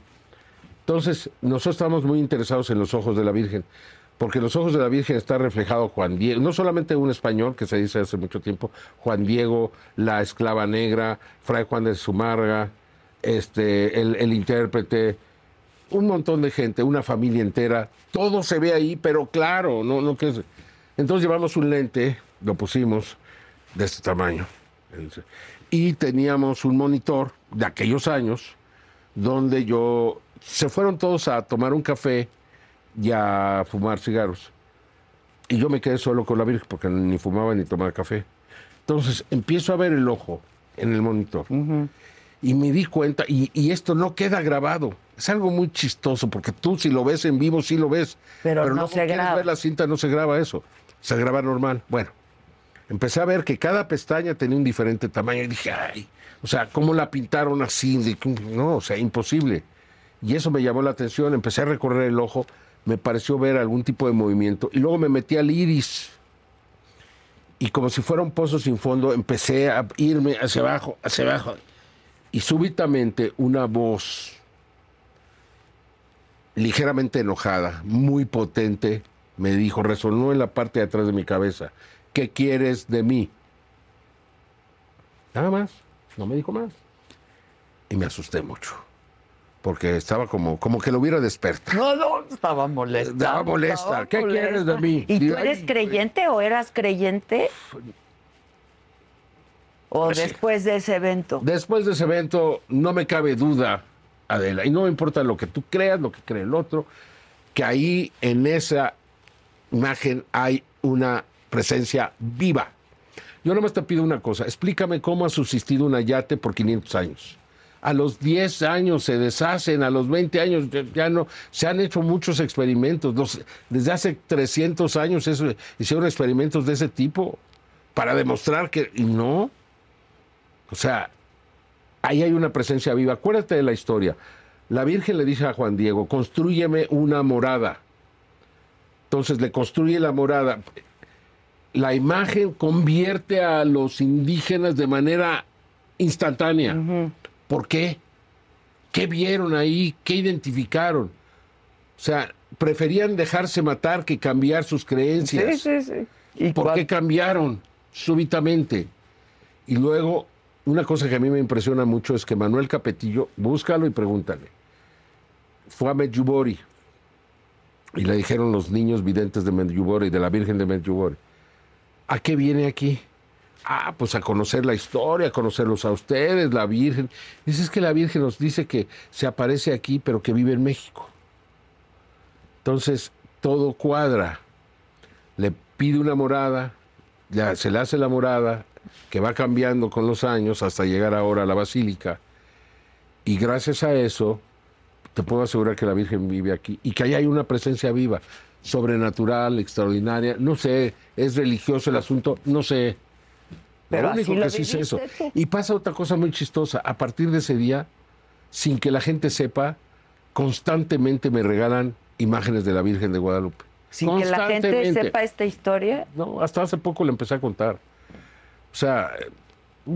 Entonces, nosotros estamos muy interesados en los ojos de la Virgen, porque los ojos de la Virgen está reflejado Juan Diego, no solamente un español que se dice hace mucho tiempo, Juan Diego, la esclava negra, Fray Juan de Zumarga, este, el, el intérprete, un montón de gente, una familia entera, todo se ve ahí, pero claro, no, no que es- Entonces llevamos un lente, lo pusimos de este tamaño, y teníamos un monitor de aquellos años, donde yo se fueron todos a tomar un café y a fumar cigarros. Y yo me quedé solo con la Virgen porque ni fumaba ni tomaba café. Entonces empiezo a ver el ojo en el monitor. Y me di cuenta, y, y esto no queda grabado. Es algo muy chistoso porque tú si lo ves en vivo sí lo ves. Pero no luego se graba. ver la cinta, no se graba eso. Se graba normal. Bueno, empecé a ver que cada pestaña tenía un diferente tamaño y dije, ay, o sea, ¿cómo la pintaron así? No, o sea, imposible. Y eso me llamó la atención, empecé a recorrer el ojo, me pareció ver algún tipo de movimiento y luego me metí al iris. Y como si fuera un pozo sin fondo, empecé a irme hacia abajo, hacia abajo. Y súbitamente una voz ligeramente enojada, muy potente, me dijo, resonó en la parte de atrás de mi cabeza, ¿qué quieres de mí? Nada más, no me dijo más. Y me asusté mucho, porque estaba como, como que lo hubiera despertado. No, no, estaba molesta. Estaba molesta. ¿Qué quieres de mí? ¿Y tú eres ay, creyente o eras creyente? ¿O Pues sí. después de ese evento? Después de ese evento, no me cabe duda, Adela, y no me importa lo que tú creas, lo que cree el otro, que ahí en esa imagen hay una presencia viva. Yo nomás te pido una cosa, explícame cómo ha subsistido un ayate por 500 años. A los 10 años se deshacen, a los 20 años ya- no. Se han hecho muchos experimentos. Desde hace 300 años hicieron experimentos de ese tipo para demostrar que. Y no. O sea, ahí hay una presencia viva. Acuérdate de la historia. La Virgen le dice a Juan Diego, construyeme una morada. Entonces le construye la morada. La imagen convierte a los indígenas de manera instantánea. ¿Por qué? ¿Qué vieron ahí? ¿Qué identificaron? O sea, preferían dejarse matar que cambiar sus creencias. sí, sí. ¿Y ¿Por cuál- qué cambiaron súbitamente? Y luego, una cosa que a mí me impresiona mucho es que Manuel Capetillo, búscalo y pregúntale. Fue a Medjugorje Y le dijeron los niños videntes de Medjugorje y de la Virgen de Medjugorje, ¿a qué viene aquí? Ah, pues a conocer la historia, a conocerlos a ustedes, la Virgen. Dice, es que la Virgen nos dice que se aparece aquí, pero que vive en México. Entonces, todo cuadra. Le pide una morada, se le hace la morada, que va cambiando con los años hasta llegar ahora a la basílica. Y gracias a eso, te puedo asegurar que la Virgen vive aquí y que ahí hay una presencia viva, sobrenatural, extraordinaria. No sé, es religioso el asunto, no sé. Pero lo único lo que sí sé eso. tú. Y pasa otra cosa muy chistosa. A partir de ese día, sin que la gente sepa, constantemente me regalan imágenes de la Virgen de Guadalupe. Sin que la gente sepa esta historia. No, hasta hace poco le empecé a contar. O sea,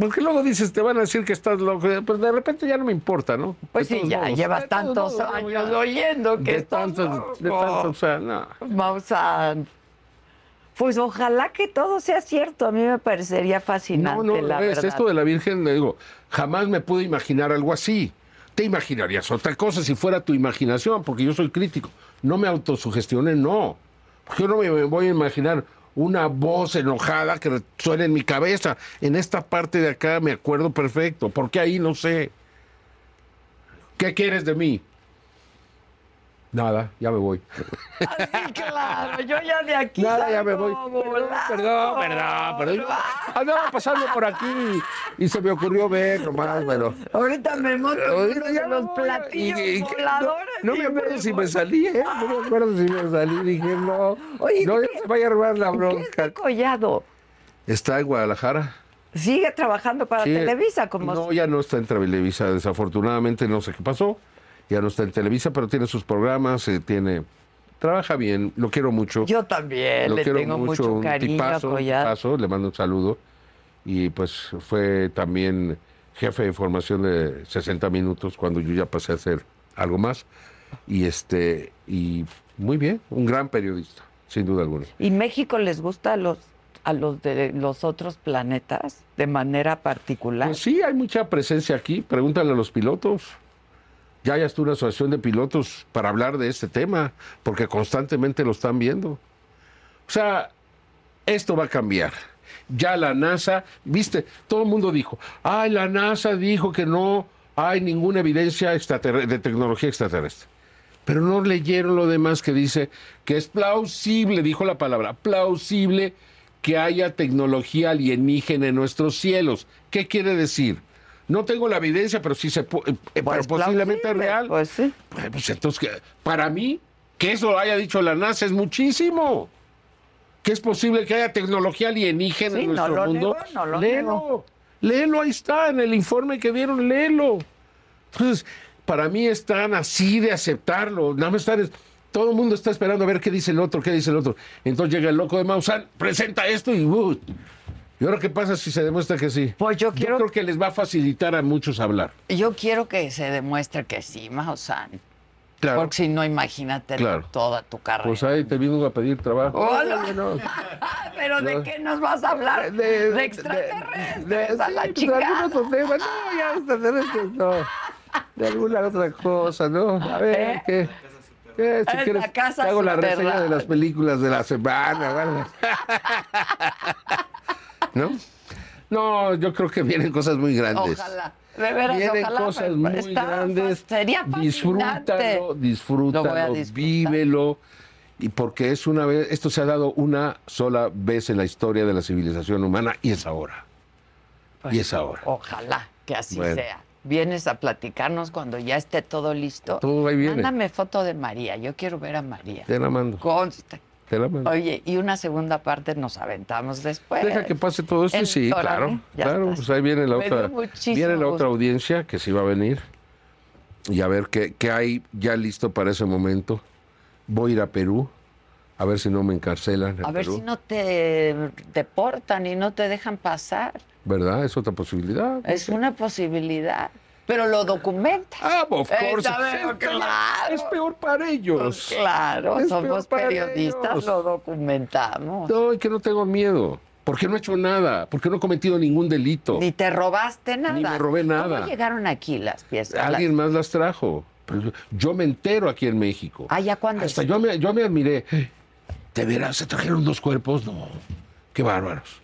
porque luego dices, te van a decir que estás loco, pues de repente ya no me importa, ¿no? Pues De sí, ya modos. llevas De tantos años oyendo que de estás tantos, de loco. tantos, o sea, no. Maussan. Pues ojalá que todo sea cierto. A mí me parecería fascinante, No, no, la es verdad. esto de la Virgen, le digo, jamás me pude imaginar algo así. Te imaginarías otra cosa si fuera tu imaginación, porque yo soy crítico. No me autosugestioné, no. Porque yo no me voy a imaginar una voz enojada que suene en mi cabeza. En esta parte de acá me acuerdo perfecto. ¿Por qué ahí no sé? ¿Qué quieres de mí? Nada, ya me voy. Así, claro, yo ya de aquí Nada, ya me voy. Perdón, perdón, perdón. Andaba pasando por aquí y se me ocurrió ver nomás, pero. Ahorita me monto uno de me los platillos Y- y- y- voladores. No, me acuerdo si me salí, ¿eh? No me acuerdo si me salí. Dije, no. Oye, no, ¿qué- se vaya a armar la ¿Qué es bronca. de Collado? Está en Guadalajara. Sigue trabajando para Sí. Televisa como No, ya no está en Televisa. Desafortunadamente, no sé qué pasó. Ya no está en Televisa, pero tiene sus programas, eh, tiene. Trabaja bien, lo quiero mucho. Yo también lo le quiero tengo mucho, cariño tipazo, tipazo, le mando un saludo. Y pues fue también jefe de información de 60 minutos cuando yo ya pasé a hacer algo más. Y este, y muy bien, un gran periodista, sin duda alguna. ¿Y México les gusta a los a los de los otros planetas de manera particular? Pues sí, hay mucha presencia aquí. Pregúntale a los pilotos. Ya hay hasta una asociación de pilotos para hablar de este tema, porque constantemente lo están viendo. O sea, esto va a cambiar. Ya la NASA, viste, todo el mundo dijo, ay, la NASA dijo que no hay ninguna evidencia de tecnología extraterrestre. Pero no leyeron lo demás que dice que es plausible, dijo la palabra, plausible que haya tecnología alienígena en nuestros cielos. ¿Qué quiere decir? No tengo la evidencia, pero sí se eh, eh, Pues pero posiblemente es real. Pues sí. Pues, pues, entonces, para mí, que eso lo haya dicho la NASA es muchísimo. Que es posible que haya tecnología alienígena Sí, en no nuestro lo mundo. nego, no lo léelo, nego. léelo, ahí está, en el informe que dieron, léelo. Entonces, para mí están así de aceptarlo. Nada más están, es- todo el mundo está esperando a ver qué dice el otro, qué dice el otro. Entonces llega el loco de Maussan, presenta esto y... uh, ¿Y ahora qué pasa si se demuestra que sí? Pues yo quiero- creo que les va a facilitar a muchos hablar. Yo quiero que se demuestre que sí, Maussan. Claro. Porque si no, imagínate Claro. toda tu carrera. Pues ahí te vino a pedir trabajo. Hola. [LAUGHS] ¿Pero de qué nos vas a hablar? De, extraterrestres, a la sí, chica. de. No, ya. De alguna otra cosa, ¿no? A ver, ¿Eh? ¿qué? ¿Qué? Si Es quieres, la casa te hago la reseña de las películas de la semana, ¿vale? [LAUGHS] ¿No? No, yo creo que vienen cosas muy grandes. Ojalá. De veras, Vienen ojalá. cosas muy está grandes. Sería. Disfrútalo, disfrútalo, vívelo. Y porque es una vez, esto se ha dado una sola vez en la historia de la civilización humana y es ahora. Pues y es ahora. Ojalá que así Bueno. sea. Vienes a platicarnos cuando ya esté todo listo. Todo ahí viene. Mándame foto de María. Yo quiero ver a María. Te la mando. Conste. Mando. Oye, y una segunda parte nos aventamos después. Deja que pase todo esto y sí, claro. Claro, estás. pues ahí viene la Me otra. Viene la gusto. otra audiencia que sí va a venir. Y a ver qué, qué hay ya listo para ese momento. Voy a ir a Perú. A ver si no me encarcelan. en A ver Perú. si no te deportan y no te dejan pasar. ¿Verdad? Es otra posibilidad. Es una posibilidad. Pero lo documenta. Ah, of Eh, course. claro. es peor para ellos. Pues claro, Es somos periodistas, ellos. lo documentamos. No, y que no tengo miedo. Porque no he hecho nada. Porque no he cometido ningún delito. Ni te robaste nada. Ni me robé nada. ¿Cómo llegaron aquí las piezas? Alguien más las trajo. yo me entero aquí en México. Ah, ¿ya cuándo? Hasta yo me, yo me admiré. ¿De veras se trajeron dos cuerpos? No, qué bárbaros.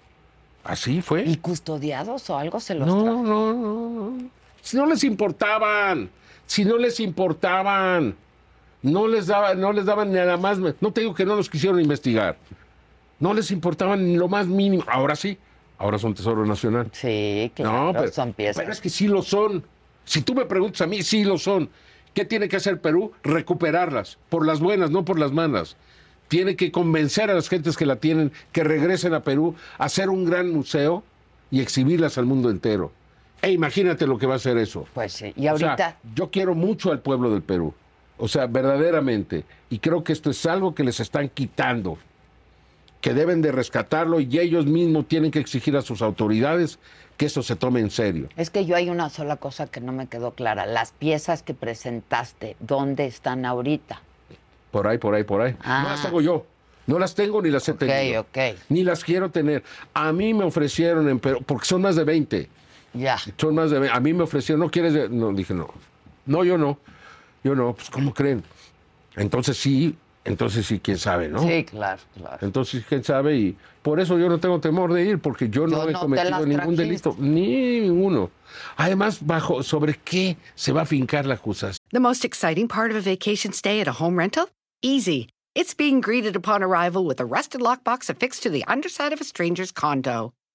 ¿Así fue? ¿Y custodiados o algo se los No, trajo? no, no, no. Si no les importaban, si no les importaban, no les daban, no les daban nada más. No te digo que no los quisieron investigar. No les importaban lo más mínimo. Ahora sí, ahora son Tesoro Nacional. Sí, claro, no, pero, son piezas. pero es que sí lo son. Si tú me preguntas a mí, sí lo son. ¿Qué tiene que hacer Perú? Recuperarlas, por las buenas, no por las malas. Tiene que convencer a las gentes que la tienen que regresen a Perú, hacer un gran museo y exhibirlas al mundo entero. E imagínate lo que va a hacer eso. Pues sí, y O sea, ahorita... yo quiero mucho al pueblo del Perú. O sea, verdaderamente. Y creo que esto es algo que les están quitando. Que deben de rescatarlo y ellos mismos tienen que exigir a sus autoridades que eso se tome en serio. Es que yo hay una sola cosa que no me quedó clara. Las piezas que presentaste, ¿dónde están ahorita? Por ahí, por ahí, por ahí. Ah. No las tengo yo. No las tengo ni las he Ok, tenido. ok. Ni las quiero tener. A mí me ofrecieron en Perú, porque son más de 20. Ya. Son más de 20. A mí me ofrecieron, ¿no quieres? de-?" No, dije no. No, yo no. Yo no. Pues, ¿cómo creen? Entonces sí, entonces sí, quién sabe, ¿no? Sí, claro, claro. Entonces, quién sabe, y por eso yo no tengo temor de ir, porque yo no Yo he no cometido ningún trajiste. delito, ni ninguno. Además, bajo, ¿sobre qué se va a fincar la acusación? The most exciting part of a vacation stay at a home rental? Easy. It's being greeted upon arrival with a rusted lockbox affixed to the underside of a stranger's condo.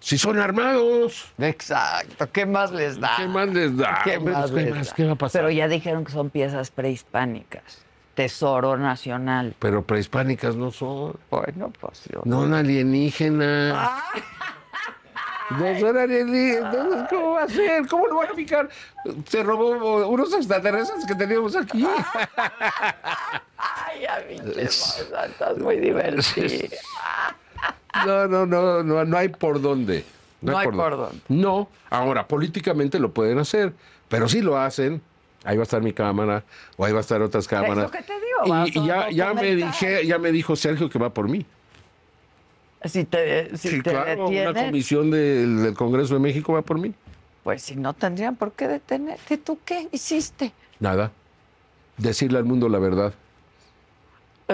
Si son armados, Exacto. ¿Qué más les da? ¿qué más les da? ¿Qué Pues, más ¿qué les más? da? ¿Qué va a pasar? Pero ya dijeron que son piezas prehispánicas. Tesoro nacional. Pero prehispánicas no son. Bueno, pues yo... No son alienígenas. No son alienígenas. Entonces, ¿Cómo va a ser? ¿Cómo lo van a fijar? Se robó unos extraterrestres que teníamos aquí. [LAUGHS] Ay, pinche moza, estás muy divertida. [LAUGHS] No, no, no, no, no hay por dónde. No hay por dónde. No, ahora políticamente lo pueden hacer, pero si lo hacen, ahí va a estar mi cámara o ahí va a estar otras cámaras. que te digo, y, y ya, ya me dije, ya me dijo Sergio que va por mí. Si te, si Sí, te claro, una comisión del, del Congreso de México va por mí. pues si no tendrían por qué detenerte. ¿Tú qué hiciste? Nada. Decirle al mundo la verdad.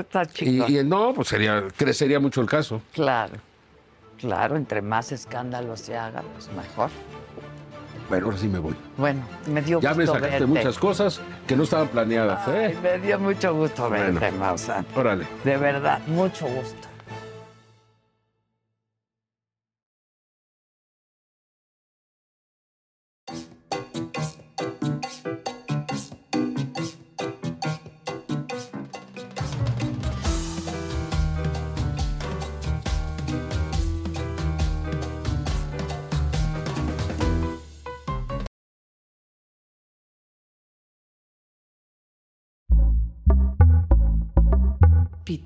Está Y, chico. y no, pues sería, crecería mucho el caso. Claro, claro, entre más escándalos se haga, pues mejor. Bueno, ahora sí me voy. Bueno, me dio Ya me gusto sacaste verte. muchas cosas que no estaban planeadas, Ay, ¿eh? me dio mucho gusto Bueno. verte, Maussan. Órale. De verdad, mucho gusto.